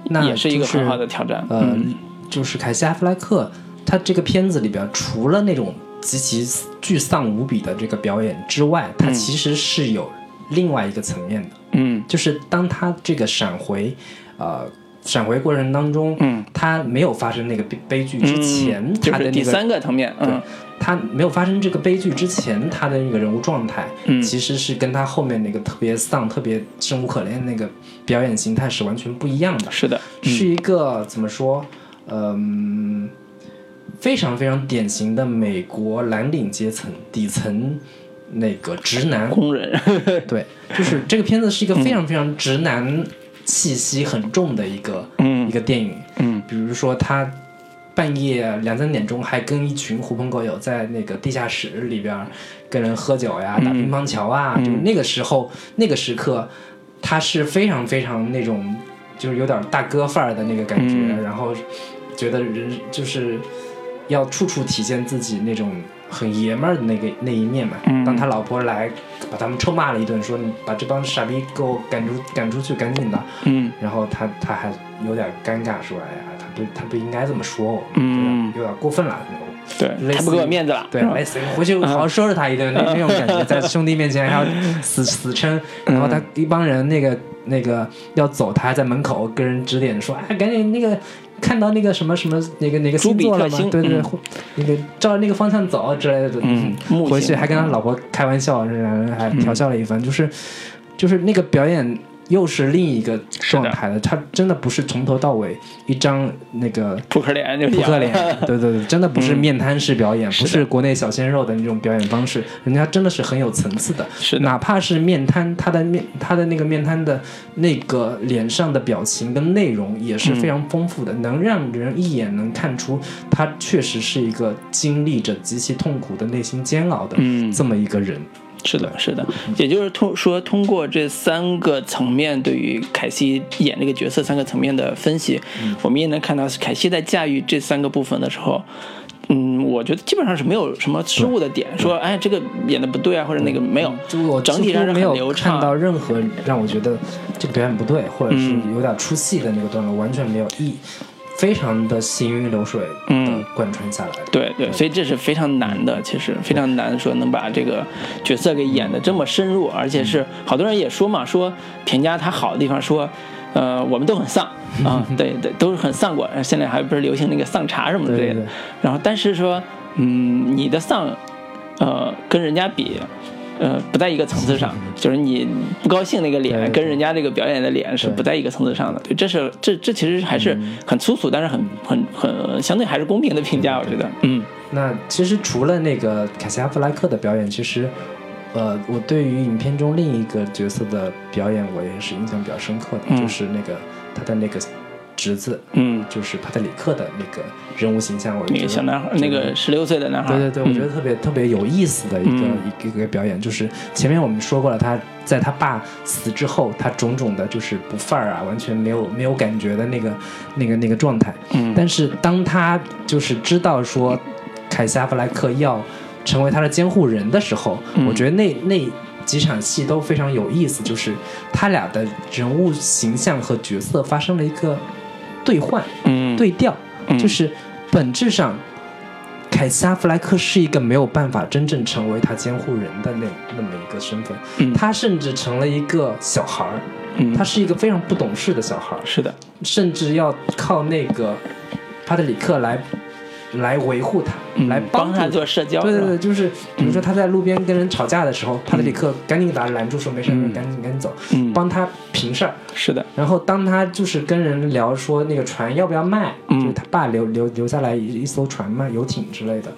那
也是一个很好的挑战。
呃，
嗯
就是凯西·阿弗莱克，他这个片子里边，除了那种极其巨丧无比的这个表演之外，他其实是有另外一个层面的，
嗯
就是当他这个闪回，呃。闪回过程当中，
嗯，
他没有发生那个悲悲剧之前，他的那个
第三个层面，嗯
他没有发生这个悲剧之前，他的那个人物状态，
嗯
其实是跟他后面那个特别丧、特别生无可恋那个表演形态是完全不一样的。
是的，
是一个怎么说？嗯，非常非常典型的美国蓝领阶层底层那个直男。
工人，
对，就是这个片子是一个非常非常直男气息很重的一个、
嗯
一个电影。
嗯
比如说他半夜两三点钟还跟一群狐朋狗友在那个地下室里边跟人喝酒呀、打乒乓球啊，
嗯
就那个时候那个时刻，他是非常非常那种就是有点大哥范儿的那个感觉，
嗯
然后觉得人就是要处处体现自己那种很爷们儿的那个那一面嘛。
嗯
当他老婆来把他们臭骂了一顿，说你把这帮傻逼给我赶出赶出去，赶紧的。
嗯
然后他他还有点尴尬，说：“哎呀，他不他不应该这么说我，
嗯
有点过分了。
对，
类似
太不给我面子了，
对
是，吧
类似于回去好好收拾他一顿那 那种感觉，在兄弟面前还要死死撑，然后他一帮人那个那个要走，他还在门口跟人指点说：“哎，赶紧那个看到那个什么什么哪个哪个星座了吗对对那个照着那个方向走之类的。”
嗯
回去还跟他老婆开玩笑，还调笑了一番，就是就是那个表演又是另一个状态了，他真的不是从头到尾一张那个
扑克脸就
扑克脸，对对对，真的不是面瘫式表演，不是国内小鲜肉的那种表演方式，人家真的是很有层次的。
是的。
哪怕是面瘫，他的面他的那个面瘫的那个脸上的表情跟内容也是非常丰富的，能让人一眼能看出他确实是一个经历着极其痛苦的内心煎熬的
嗯。
这么一个人。
是的，是的，也就是通说通过这三个层面对于凯西演这个角色三个层面的分析，我们也能看到凯西在驾驭这三个部分的时候。嗯，我觉得基本上是没有什么失误的点，说哎这个演的不对啊，或者那个没有，
就我
整体上是
没有
很流畅
看到任何让我觉得这个表演不对，或者是
嗯。
有点出戏的那个段落，完全没有一非常的行云流水
嗯
贯穿下来。
对对，所以这是非常难的，其实非常难说能把这个角色给演的这么深入，而且是好多人也说嘛，说评价他好的地方说。呃，我们都很丧啊，对对，都是很丧过。现在还不是流行那个丧茶什么之类的。
对对对
然后，但是说，嗯，你的丧，呃，跟人家比，呃，不在一个层次上，就是你不高兴那个脸，跟人家这个表演的脸是不在一个层次上的。对，这是这这其实还是很粗俗，但是很很很相对还是公平的评价，我觉得，嗯。
那其实除了那个凯西·阿弗莱克的表演，其实，呃，我对于影片中另一个角色的表演，我也是印象比较深刻的，
嗯。
就是那个他的那个侄子，
嗯，
就是帕特里克的那个人物形象，我觉得
那个小男孩，那个十六岁的男孩，
对对对，我觉得
嗯。
特别、特别有意思的一个、
嗯。
一个一个表演，就是前面我们说过了，他在他爸死之后，他种种的就是不范儿啊，完全没有没有感觉的那个那个那个状态。
嗯。
但是当他就是知道说凯西·阿弗莱克要成为他的监护人的时候，
嗯。
我觉得那那几场戏都非常有意思，就是他俩的人物形象和角色发生了一个兑换。
嗯。
对调，
嗯。
就是本质上，凯撒·阿弗莱克是一个没有办法真正成为他监护人的那那么一个身份，
嗯。
他甚至成了一个小孩儿，
嗯。
他是一个非常不懂事的小孩儿，
是的，
甚至要靠那个帕特里克来来维护他，
嗯
来
帮他做社交，
对对对，就是比如说他在路边跟人吵架的时候，帕特里克赶紧把他拦住，说没事，
嗯。
赶紧赶紧走，
嗯，
帮他平事儿。
是的，
然后当他就是跟人聊说那个船要不要卖，
嗯。
就是他爸留留留下来一一艘船嘛，游艇之类的，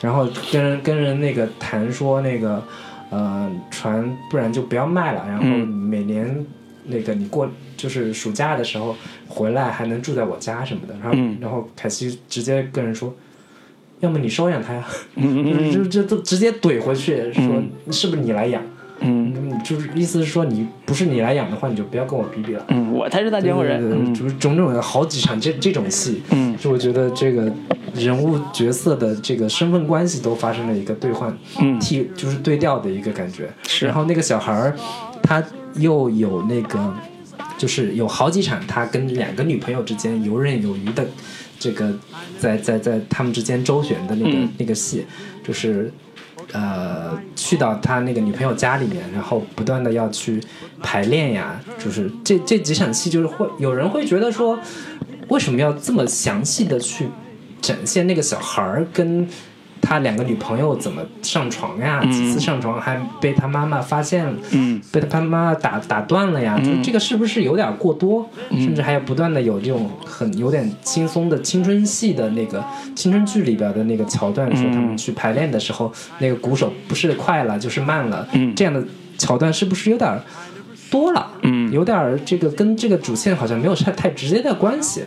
然后跟人跟人那个谈说那个呃，船不然就不要卖了，然后
嗯。
每年那个你过就是暑假的时候回来还能住在我家什么的，然后、
嗯
然后凯西直接跟人说。要么你收养他呀，
嗯
就就都直接怼回去说
嗯
是不是你来养？
嗯
嗯，就是意思是说你不是你来养的话，你就不要跟我比比了。
嗯，我才是大监护人。
对对，
嗯
就是种种的好几场这这种戏，
嗯
就我觉得这个人物角色的这个身份关系都发生了一个兑换，
嗯
替就是对调的一个感觉。
是
然后那个小孩儿，他又有那个，就是有好几场他跟两个女朋友之间游刃有余的这个在在在他们之间周旋的那个、
嗯
那个戏，就是。呃，去到他那个女朋友家里面，然后不断的要去排练呀，就是这这几场戏，就是会有人会觉得说，为什么要这么详细的去展现那个小孩儿跟他两个女朋友怎么上床呀？
嗯
几次上床还被他妈妈发现，
嗯
被他妈妈打打断了呀？就这个是不是有点过多？
嗯
甚至还有不断的有这种很有点轻松的青春戏的那个青春剧里边的那个桥段，说他们去排练的时候，那个鼓手不是快了就是慢了，
嗯
这样的桥段是不是有点多了？
嗯
有点儿这个跟这个主线好像没有太太直接的关系。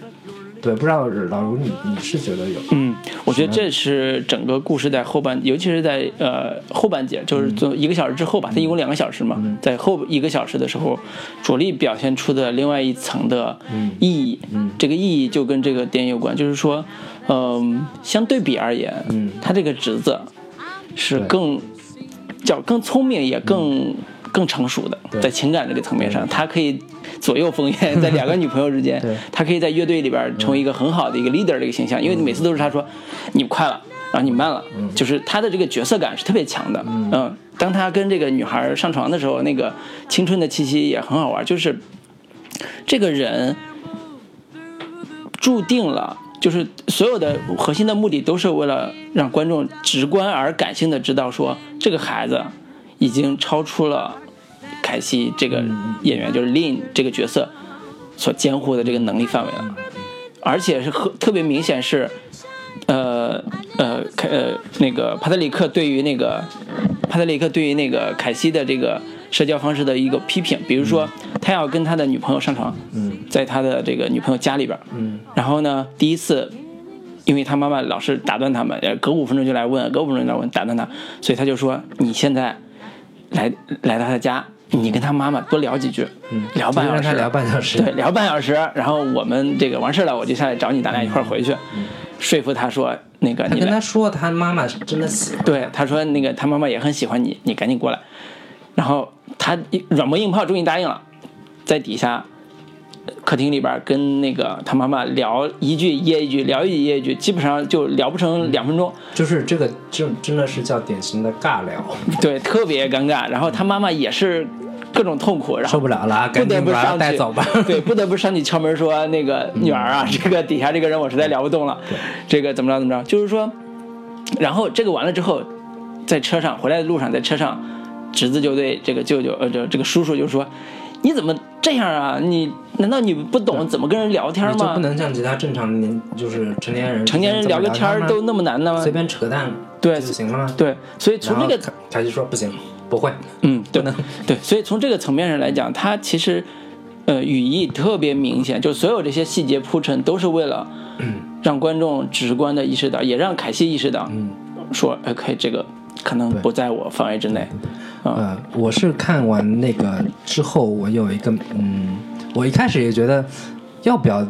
对，不知道老卢你你是觉得有？
嗯，我觉得这是整个故事在后半，尤其是在呃后半节，就是做一个小时之后吧，它一共两个小时嘛，在后一个小时的时候，着力表现出的另外一层的意义。
嗯
这个意义就跟这个电影有关，就是说，嗯、相对比而言，
嗯
他这个侄子是更叫更聪明，也更、更成熟的，在情感这个层面上，他可以左右逢源，在两个女朋友之间，他可以在乐队里边成为一个很好的一个 leader 的一个形象，因为每次都是他说你快了，然后你慢了，就是他的这个角色感是特别强的。嗯，当他跟这个女孩上床的时候，那个青春的气息也很好玩，就是这个人注定了。就是所有的核心的目的都是为了让观众直观而感性的知道说，这个孩子已经超出了凯西这个演员，就是 Lin 这个角色所监护的这个能力范围了，而且是和特别明显是，呃呃凯呃那个帕特里克对于那个帕特里克对于那个凯西的这个社交方式的一个批评，比如说他要跟他的女朋友上床，
嗯。
在他的这个女朋友家里边，
嗯。
然后呢，第一次，因为他妈妈老是打断他们，呃隔五分钟就来问，隔五分钟就来问，打断他，所以他就说：“你现在来来到他家，你跟他妈妈多聊几句，聊半小时，
聊半小时。
对，聊半小时，然后我们这个完事了，我就下来找你，咱俩一块儿回去，说服他说那个
他
你来
跟他说，他妈妈是真的喜欢。
对，他说那个他妈妈也很喜欢你，你赶紧过来。然后他软磨硬泡，终于答应了，在底下呃客厅里边跟那个他妈妈聊一句噎一句，聊一句噎一句，基本上就聊不成两分钟，
就是这个，真真的是叫典型的尬聊，
对，特别尴尬。然后他妈妈也是各种痛苦，然后
受不了了，
不得不上去
带走吧。
对，不得不上去敲门说那个女儿啊，这个底下这个人我实在聊不动了，这个怎么着怎么着，就是说，然后这个完了之后，在车上回来的路上，在车上，侄子就对这个舅舅呃就这个叔叔就说，你怎么这样啊？你难道你不懂怎么跟人聊天吗
你就不？能像其他正常的年，就是成年人，
成年人聊个天都那么难的吗
随？便扯淡，
对
就行了吗？
对，所以从这个
然后凯凯西说不行，不会，
嗯，对 对，所以从这个层面上来讲，他其实呃语义特别明显，就所有这些细节铺陈都是为了让观众直观的意识到，也让凯西意识到，
嗯
说 OK 这个可能不在我范围之内。
呃，我是看完那个之后，我有一个嗯，我一开始也觉得要不要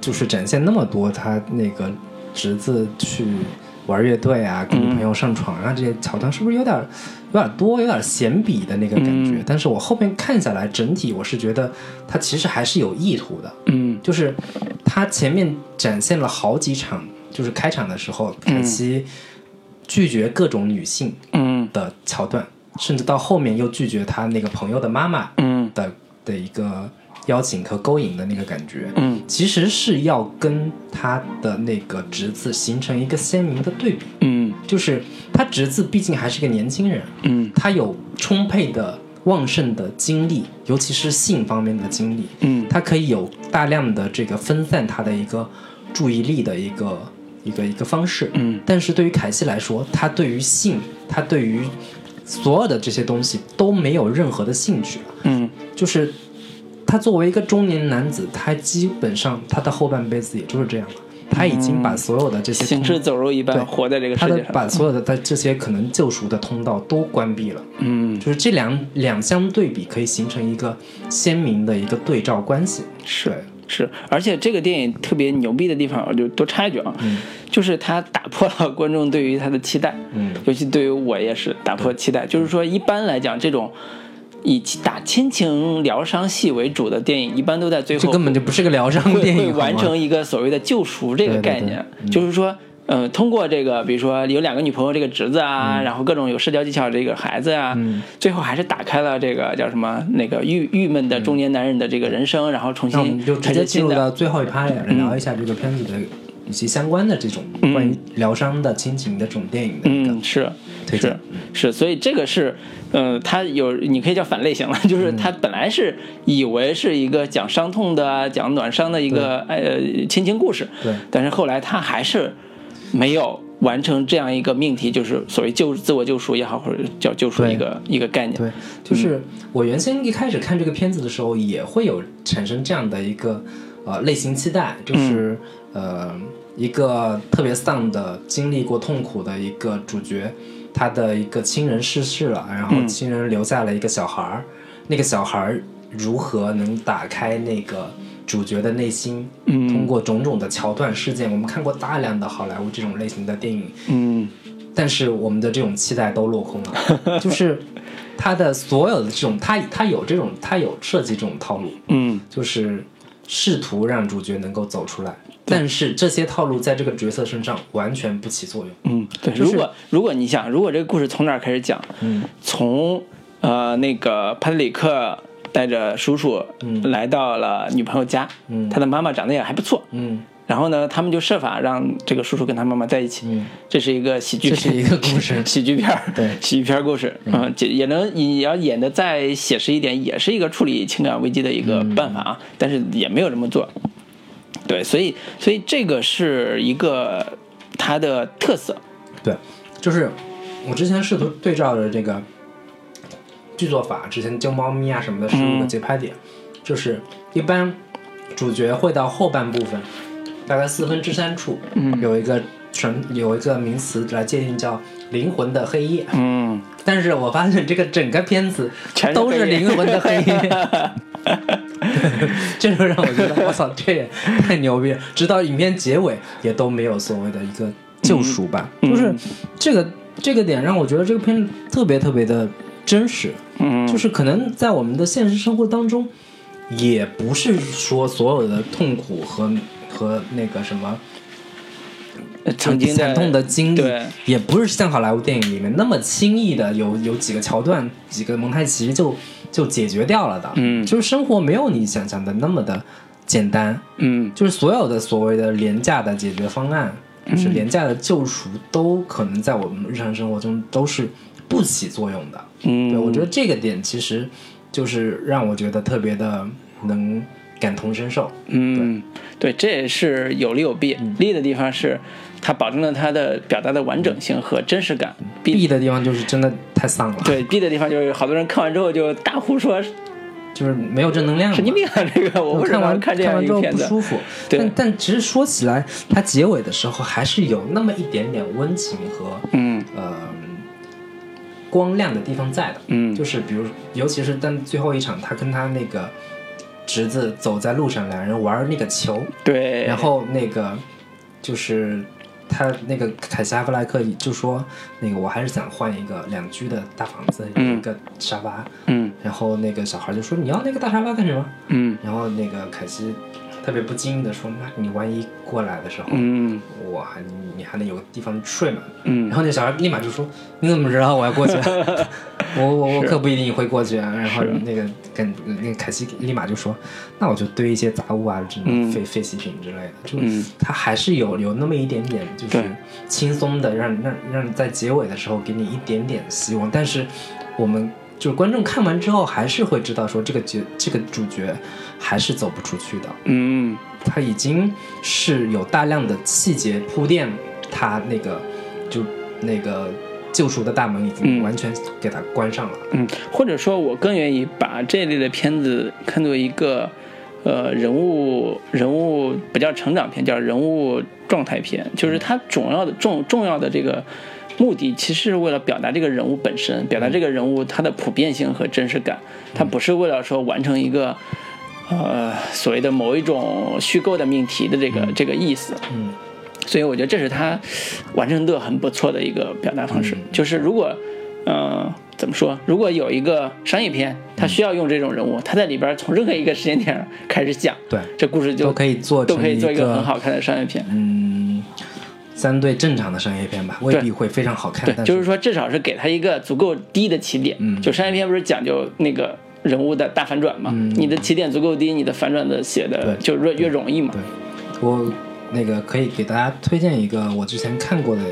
就是展现那么多他那个侄子去玩乐队啊，跟女朋友上床啊、这些桥段，是不是有点有点多，有点显笔的那个感觉？
嗯。
但是我后面看下来，整体我是觉得他其实还是有意图的。
嗯。
就是他前面展现了好几场，就是开场的时候，凯西拒绝各种女性
嗯。
的桥段，甚至到后面又拒绝他那个朋友的妈妈
嗯。
的的一个邀请和勾引的那个感觉，
嗯。
其实是要跟他的那个侄子形成一个鲜明的对比，
嗯。
就是他侄子毕竟还是个年轻人，
嗯。
他有充沛的、旺盛的精力，尤其是性方面的精力，
嗯。
他可以有大量的这个分散他的一个注意力的一个一个一个方式。
嗯。
但是对于凯西来说，他对于性，他对于所有的这些东西都没有任何的兴趣了。
嗯
就是他作为一个中年男子，他基本上他的后半辈子也就是这样了。他已经把所有的这些通
行尸走肉一般活在这个世界上。
他把所有的他这些可能救赎的通道都关闭了。
嗯，
就是这两两相对比，可以形成一个鲜明的一个对照关系。
是是，而且这个电影特别牛逼的地方，我就多插一句啊，就是他打破了观众对于他的期待，
嗯
尤其对于我也是打破期待。就是说，一般来讲，这种以打亲情疗伤戏为主的电影，一般都在最后
这根本就不是个疗伤
会
电影，
会完成一个所谓的救赎这个概念，
对嗯
就是说。呃，通过这个，比如说有两个女朋友，这个侄子啊，然后各种有社交技巧这个孩子啊，
嗯
最后还是打开了这个叫什么那个郁郁闷的中年男人的这个人生，然后重新
就直接。进入到最后一趴，来聊一下这个片子的以及相关的这种关于疗伤的亲情的这种电影的一个
嗯，是是
推荐。
是，所以这个是，呃，它有你可以叫反类型了，就是它本来是以为是一个讲伤痛的、讲暖伤的一个呃亲情故事，
对。
但是后来它还是没有完成这样一个命题，就是所谓救自我救赎也好，或者叫救赎
对
一个一个概念。
对，就是我原先一开始看这个片子的时候，也会有产生这样的一个呃类型期待，就是、呃一个特别丧的、经历过痛苦的一个主角，他的一个亲人逝世了，然后亲人留下了一个小孩儿，那个小孩儿如何能打开那个主角的内心？
嗯。
通过种种的桥段事件，我们看过大量的好莱坞这种类型的电影，
嗯。
但是我们的这种期待都落空了，就是他的所有的这种，他他有这种，他有设计这种套路，
嗯。
就是试图让主角能够走出来，但是这些套路在这个角色身上完全不起作用。
嗯，对。
就是
如果如果你想，如果这个故事从哪儿开始讲？
嗯
从呃那个帕特里克带着叔叔来到了女朋友家，
嗯
他的妈妈长得也还不错，
嗯
然后呢，他们就设法让这个叔叔跟他妈妈在一起。
嗯，
这是一个喜剧片，
这是一个故事
喜剧片儿，
对
喜剧片儿故事，嗯，也也能也要演的再写实一点，也是一个处理情感危机的一个办法啊，但是也没有这么做。对，所以所以这个是一个它的特色，
对，就是我之前试图对照着这个剧作法，之前救猫咪啊什么的是一个节拍点，就是一般主角会到后半部分，大概四分之三处，
嗯。
有一个纯有一个名词来界定叫灵魂的黑夜，
嗯，
但是我发现这个整个片子
全
都是灵魂的黑夜。这就让我觉得，我操，这也太牛逼了！直到影片结尾，也都没有所谓的一个救赎吧。
嗯
就是这个这个点让我觉得这个片特别特别的真实。
嗯，
就是可能在我们的现实生活当中，也不是说所有的痛苦和和那个什么
曾经
惨痛的经历，也不是像好莱坞电影里面那么轻易的有有几个桥段、几个蒙太奇就就解决掉了的。
嗯
就是生活没有你想象的那么的简单，
嗯
就是所有的所谓的廉价的解决方案，就是廉价的救赎，都可能在我们日常生活中都是不起作用的。
嗯，
对我觉得这个点其实就是让我觉得特别的能感同身受。
嗯，对，这也是有利有弊。
嗯
利的地方是它保证了它的表达的完整性和真实感。弊
弊的地方就是真的太丧了，
对，B 的地方就是好多人看完之后就大呼说
就是没有正能量嘛。
神经病啊！这个我
看完
看这样
完之后
一个片子？
不舒服，
对
但但其实说起来，它结尾的时候还是有那么一点点温情和
嗯
呃光亮的地方在的。
嗯
就是比如，尤其是但最后一场，他跟他那个侄子走在路上，两人玩那个球，
对，
然后那个就是他那个凯西·阿弗莱克就说，那个我还是想换一个两居的大房子，一个沙发。
嗯
然后那个小孩就说：“你要那个大沙发干什么？”
嗯
然后那个凯西特别不经意的说：“那你万一过来的时候，
嗯
我还你你还能有个地方睡嘛？”
嗯
然后那小孩立马就说：“你怎么知道我要过去？我我我可不一定会过去啊。”然后那个跟那个凯西立马就说：“那我就堆一些杂物啊，这种
嗯
废废弃品之类的。”就他还是有有那么一点点，就是轻松的，让让让在结尾的时候给你一点点希望。但是我们就是观众看完之后，还是会知道说这个角这个主角还是走不出去的。
嗯
他已经是有大量的细节铺垫，他那个就那个救赎的大门已经
嗯
完全给它关上了。
嗯，或者说，我更愿意把这类的片子看作一个，呃，人物人物不叫成长片，叫人物状态片，就是它主要的重重要的这个目的，其实是为了表达这个人物本身，表达这个人物他的普遍性和真实感，它不是为了说完成一个。呃，所谓的某一种虚构的命题的这个这个意思，
嗯
所以我觉得这是他完成度很不错的一个表达方式。就是如果，呃，怎么说？如果有一个商业片，他需要用这种人物，他在里边从任何一个时间点开始讲，
对，
这故事就
都可以做成
都可以做一
一个
个很好看的商业片。
嗯，相对正常的商业片吧，未必会非常好看。
对，
但
就是说至少是给他一个足够低的起点。
嗯
就商业片不是讲究那个人物的大反转嘛？你的起点足够低，你的反转的写的
对
就越越容易嘛。
对，我那个可以给大家推荐一个我之前看过的，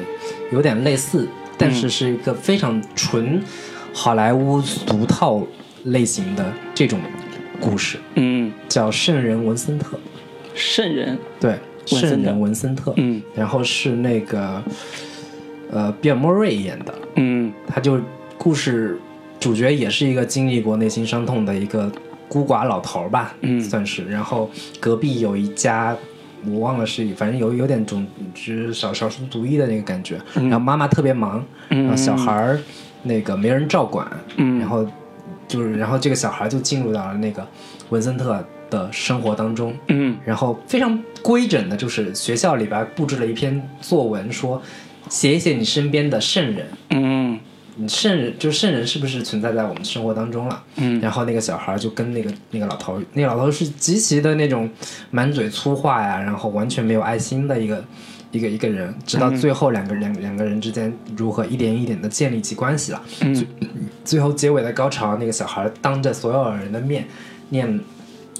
有点类似，但是是一个非常纯好莱坞俗套类型的这种故事，
嗯，
叫《圣人文森特》。
圣人，
对，圣人文森特。
嗯
然后是那个呃，比尔·莫瑞演的，
嗯
他就故事主角也是一个经历过内心伤痛的一个孤寡老头儿吧，
嗯
算是。然后隔壁有一家，我忘了是，反正有有点种就是少少数族裔的那个感觉。然后妈妈特别忙，
嗯
然后小孩儿那个没人照管，
嗯，
然后就是然后这个小孩就进入到了那个文森特的生活当中。
嗯
然后非常规整的，就是学校里边布置了一篇作文，说写一写你身边的圣人。
嗯
你圣人就圣人是不是存在在我们生活当中了？
嗯
然后那个小孩就跟那个那个老头，那个老头是极其的那种满嘴粗话呀，然后完全没有爱心的一个一个一个人，直到最后两个两两个人之间如何一点一点的建立起关系了。
嗯
最后结尾的高潮，那个小孩当着所有人的面念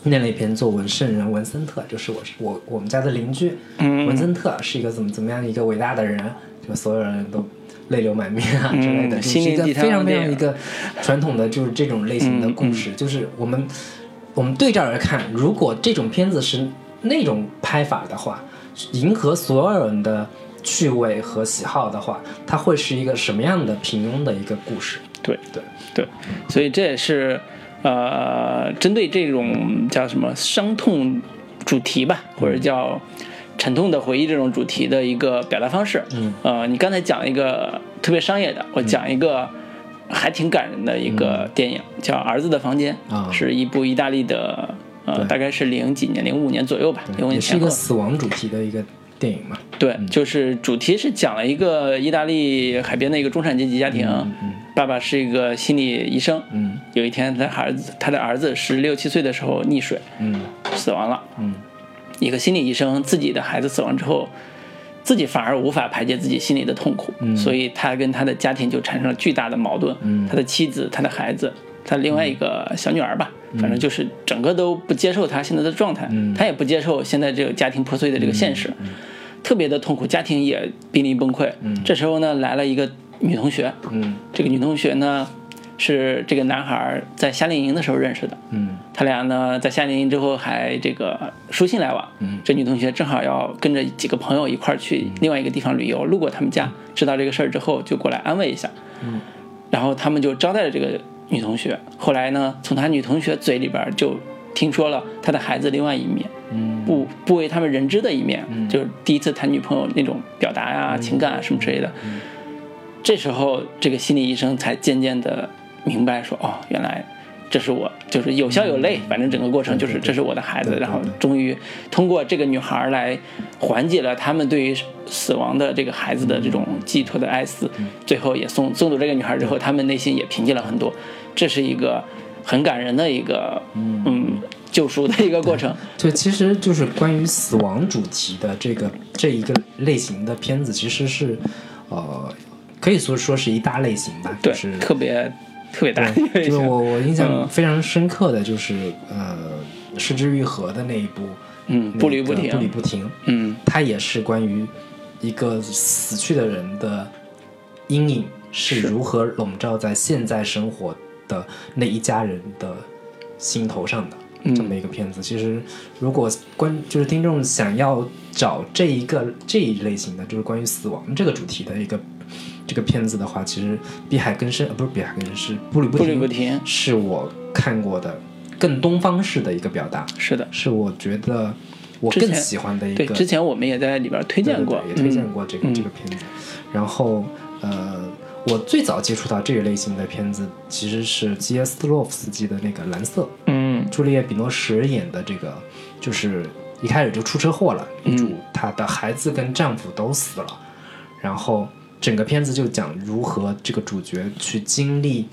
念了一篇作文，圣人文森特就是我我我们家的邻居，
嗯
文森特是一个怎么怎么样一个伟大的人，就所有人都泪流满面啊之类的，
心灵鸡汤
一个非常非常一个传统的就是这种类型的故事，就是我们我们对照着看，如果这种片子是那种拍法的话，迎合所有人的趣味和喜好的话，它会是一个什么样的平庸的一个故事？
对
对
对，所以这也是呃，针对这种叫什么伤痛主题吧，或者叫沉痛的回忆这种主题的一个表达方式。
嗯，
呃，你刚才讲了一个特别商业的，我讲一个还挺感人的一个电影，叫《儿子的房间》，
啊。
是一部意大利的，呃，大概是零几年、零五年左右吧，零五
也是一个。死亡主题的一个电影嘛。
对，就是主题是讲了一个意大利海边的一个中产阶级家庭，爸爸是一个心理医生，
嗯。
有一天他儿子他的儿子十六七岁的时候溺水
嗯。
死亡了，
嗯
一个心理医生自己的孩子死亡之后，自己反而无法排解自己心里的痛苦，所以他跟他的家庭就产生了巨大的矛盾，
嗯。
他的妻子、他的孩子。他另外一个小女儿吧，反正就是整个都不接受他现在的状态，
嗯。
他也不接受现在这个家庭破碎的这个现实，特别的痛苦，家庭也濒临崩溃。这时候呢，来了一个女同学，
嗯。
这个女同学呢是这个男孩在夏令营的时候认识的，
嗯
他俩呢在夏令营之后还这个书信来往。
嗯
这女同学正好要跟着几个朋友一块儿去另外一个地方旅游，路过他们家，知道这个事儿之后就过来安慰一下。
嗯，
然后他们就招待了这个女同学。后来呢，从他女同学嘴里边就听说了他的孩子另外一面，
嗯
不不为他们人知的一面，就是第一次谈女朋友那种表达呀、情感啊什么之类的。这时候，这个心理医生才渐渐的明白说，哦，原来这是我，就是有笑有泪，反正整个过程就是这是我的孩子。然后终于通过这个女孩来缓解了他们对于死亡的这个孩子的这种寄托的哀思，最后也送送走这个女孩之后，他们内心也平静了很多。这是一个很感人的一个嗯救赎的一个过程。
对，其实就是关于死亡主题的这个这一个类型的片子，其实是呃，可以说说是一大类型吧，
对，
就是
特别特别大
就是我我印象
嗯。
非常深刻的就是呃，失之愈合的那一部，
嗯
那
步履不停
个步履不停，
嗯
它也是关于一个死去的人的阴影是。如何笼罩在现在生活的那一家人的心头上的。
嗯。
这么一个片子，其实如果观就是听众想要找这一个这一类型的，就是关于死亡这个主题的一个这个片子的话，其实《碧海更深》呃不是《碧海更深》，是《步履不
步
停》，
履不停，
是我看过的更东方式的一个表达，
是的，
是我觉得我更喜欢的一
对，
个。
之前我们也在里边推荐过，
对对对也推荐
嗯。
过这个、
嗯
这个片子。然后呃，我最早接触到这一类型的片子，其实是基耶斯洛夫斯基的那个《蓝色》，
嗯。
朱丽叶·比诺什演的这个，就是一开始就出车祸了，女主她的孩子跟丈夫都死了，然后整个片子就讲如何这个主角去经历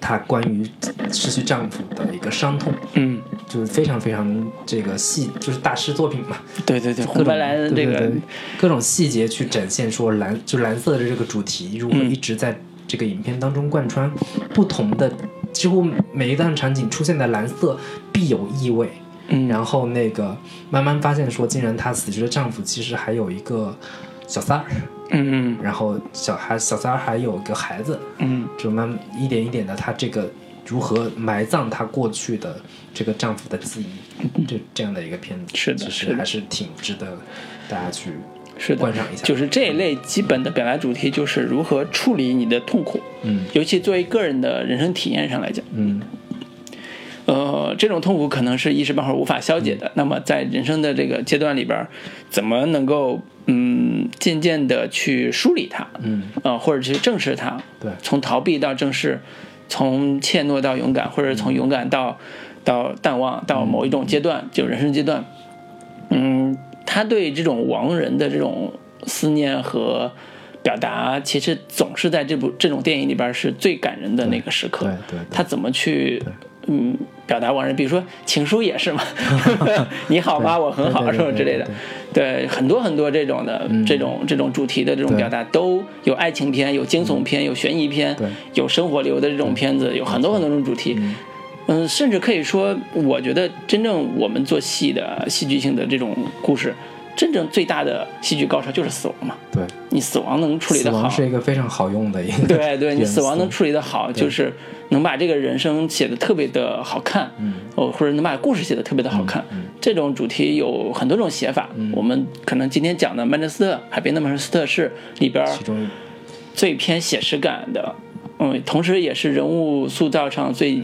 她关于失去丈夫的一个伤痛，
嗯，
就是非常非常这个细，就是大师作品嘛，
对对对，
各种
红白蓝这个。
对对对各种细节去展现说蓝就蓝色的这个主题如何
嗯
一直在这个影片当中贯穿，不同的几乎每一段场景出现的蓝色必有意味。
嗯。
然后那个慢慢发现说，竟然她死去的丈夫其实还有一个小三儿，
嗯
然后小孩小三儿还有个孩子，
嗯。
就慢慢一点一点的，她这个如何埋葬她过去的这个丈夫的记忆，这这样的一个片子，
嗯是的
其实还是挺值得大家去
是的。
观赏一下。
就是这一类基本的表达主题就是如何处理你的痛苦，
嗯。
尤其作为个人的人生体验上来讲，
嗯
呃，这种痛苦可能是一时半会儿无法消解的。那么在人生的这个阶段里边，怎么能够嗯渐渐的去梳理它，
嗯，
呃，或者去正视它，
对。
从逃避到正视，从怯懦到勇敢，或者从勇敢到到淡忘，到某一种阶段，就人生阶段，嗯，他对这种亡人的这种思念和表达，其实总是在这部这种电影里边是最感人的那个时刻。
对对对。
他怎么去嗯表达往人？比如说情书也是嘛，你好吗？我很好，什么之类的。对，很多很多这种的、这种这种主题的这种表达，都有爱情片，有惊悚片，有悬疑片，有生活流的这种片子，有很多很多种主题。嗯，甚至可以说，我觉得真正我们做戏的戏剧性的这种故事，真正最大的戏剧高潮就是死亡嘛。
对，
你死亡能处理
死
得好。
亡，是一个非常好用的一个
对对，你死亡能处理得好，就是能把这个人生写的特别的好看，
嗯。
哦，或者能把故事写的特别的好看。这种主题有很多种写法，
嗯。
我们可能今天讲的《曼彻斯特海边的曼彻斯特》是里边
其中
最偏写实感的，嗯，同时也是人物塑造上最。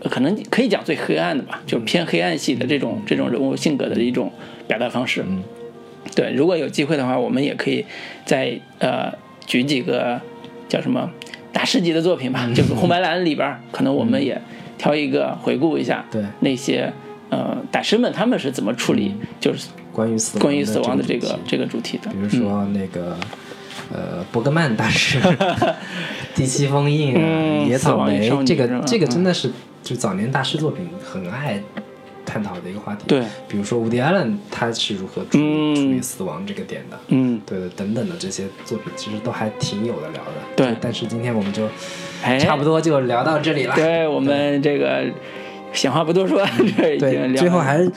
呃可能可以讲最黑暗的吧，就是偏黑暗系的这种这种人物性格的一种表达方式。
嗯。
对，如果有机会的话，我们也可以再呃举几个叫什么大师级的作品吧，
嗯。
就是红白蓝里边，可能我们也挑一个回顾一下，
对。
那些呃大师们他们是怎么处理，就是
关于死亡
关于死亡的这个这个主题的。
比如说那个、呃伯格曼大师 第七封印啊、
嗯
野草莓这个这个真的是就早年大师作品很爱探讨的一个话题。
对，
比如说伍迪·艾伦他是如何处处理死亡这个点的。
嗯，
对的，等等的这些作品，其实都还挺有的聊的。
对
但是今天我们就
哎，
差不多就聊到这里了。
对我们这个闲话不多说，这已经
对，
聊
最后还是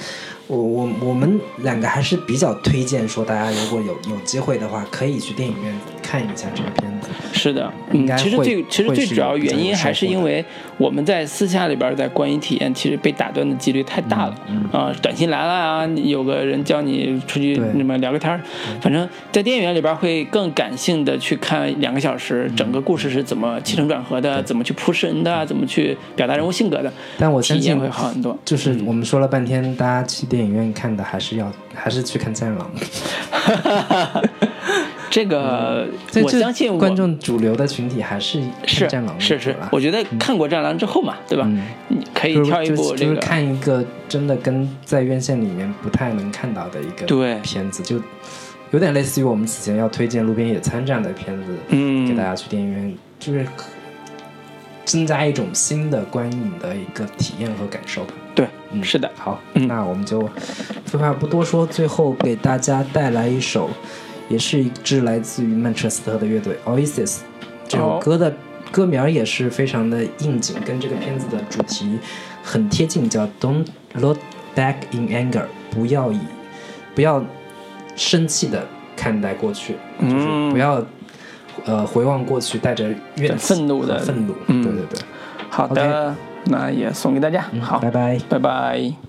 我我我们两个还是比较推荐说，大家如果有有机会的话，可以去电影院看一下这个片子。
是的，嗯，
应该
其实最其实最主要原因还是因为我们在私下里边儿在观影体验，其实被打断的几率太大了。啊、短信来了啊，有个人叫你出去那么聊个天儿，反正在电影院里边会更感性的去看两个小时，整个故事是怎么起承转合的，怎么去铺陈的，怎么去表达人物性格的，
但我相信
体验会好很多。
就是我们说了半天，大家去电影院看的还是要还是去看《战狼》。
这个我相信我
观众主流的群体还是
是《
战狼》
是是
吧，
我觉得看过《战狼》之后嘛，对吧？
嗯
你可以
就是
挑一部
就是就是。看一个真的跟在院线里面不太能看到的一个
对
片子，就有点类似于我们此前要推荐《路边野餐》这样的片子，
嗯
给大家去电影院，就是增加一种新的观影的一个体验和感受吧。
对，
嗯
是的，
好，
嗯
那我们就废话不多说，最后给大家带来一首，也是一支来自于曼彻斯特的乐队 Oasis。这首
哦
歌的歌名也是非常的应景，跟这个片子的主题很贴近，叫 Don't look back in anger，不要以不要生气的看待过去，就是
嗯。
不要呃回望过去，带着怨气
愤怒的。
愤怒，
嗯。
对对对，
好的那也送给大家。好，
拜拜。
拜拜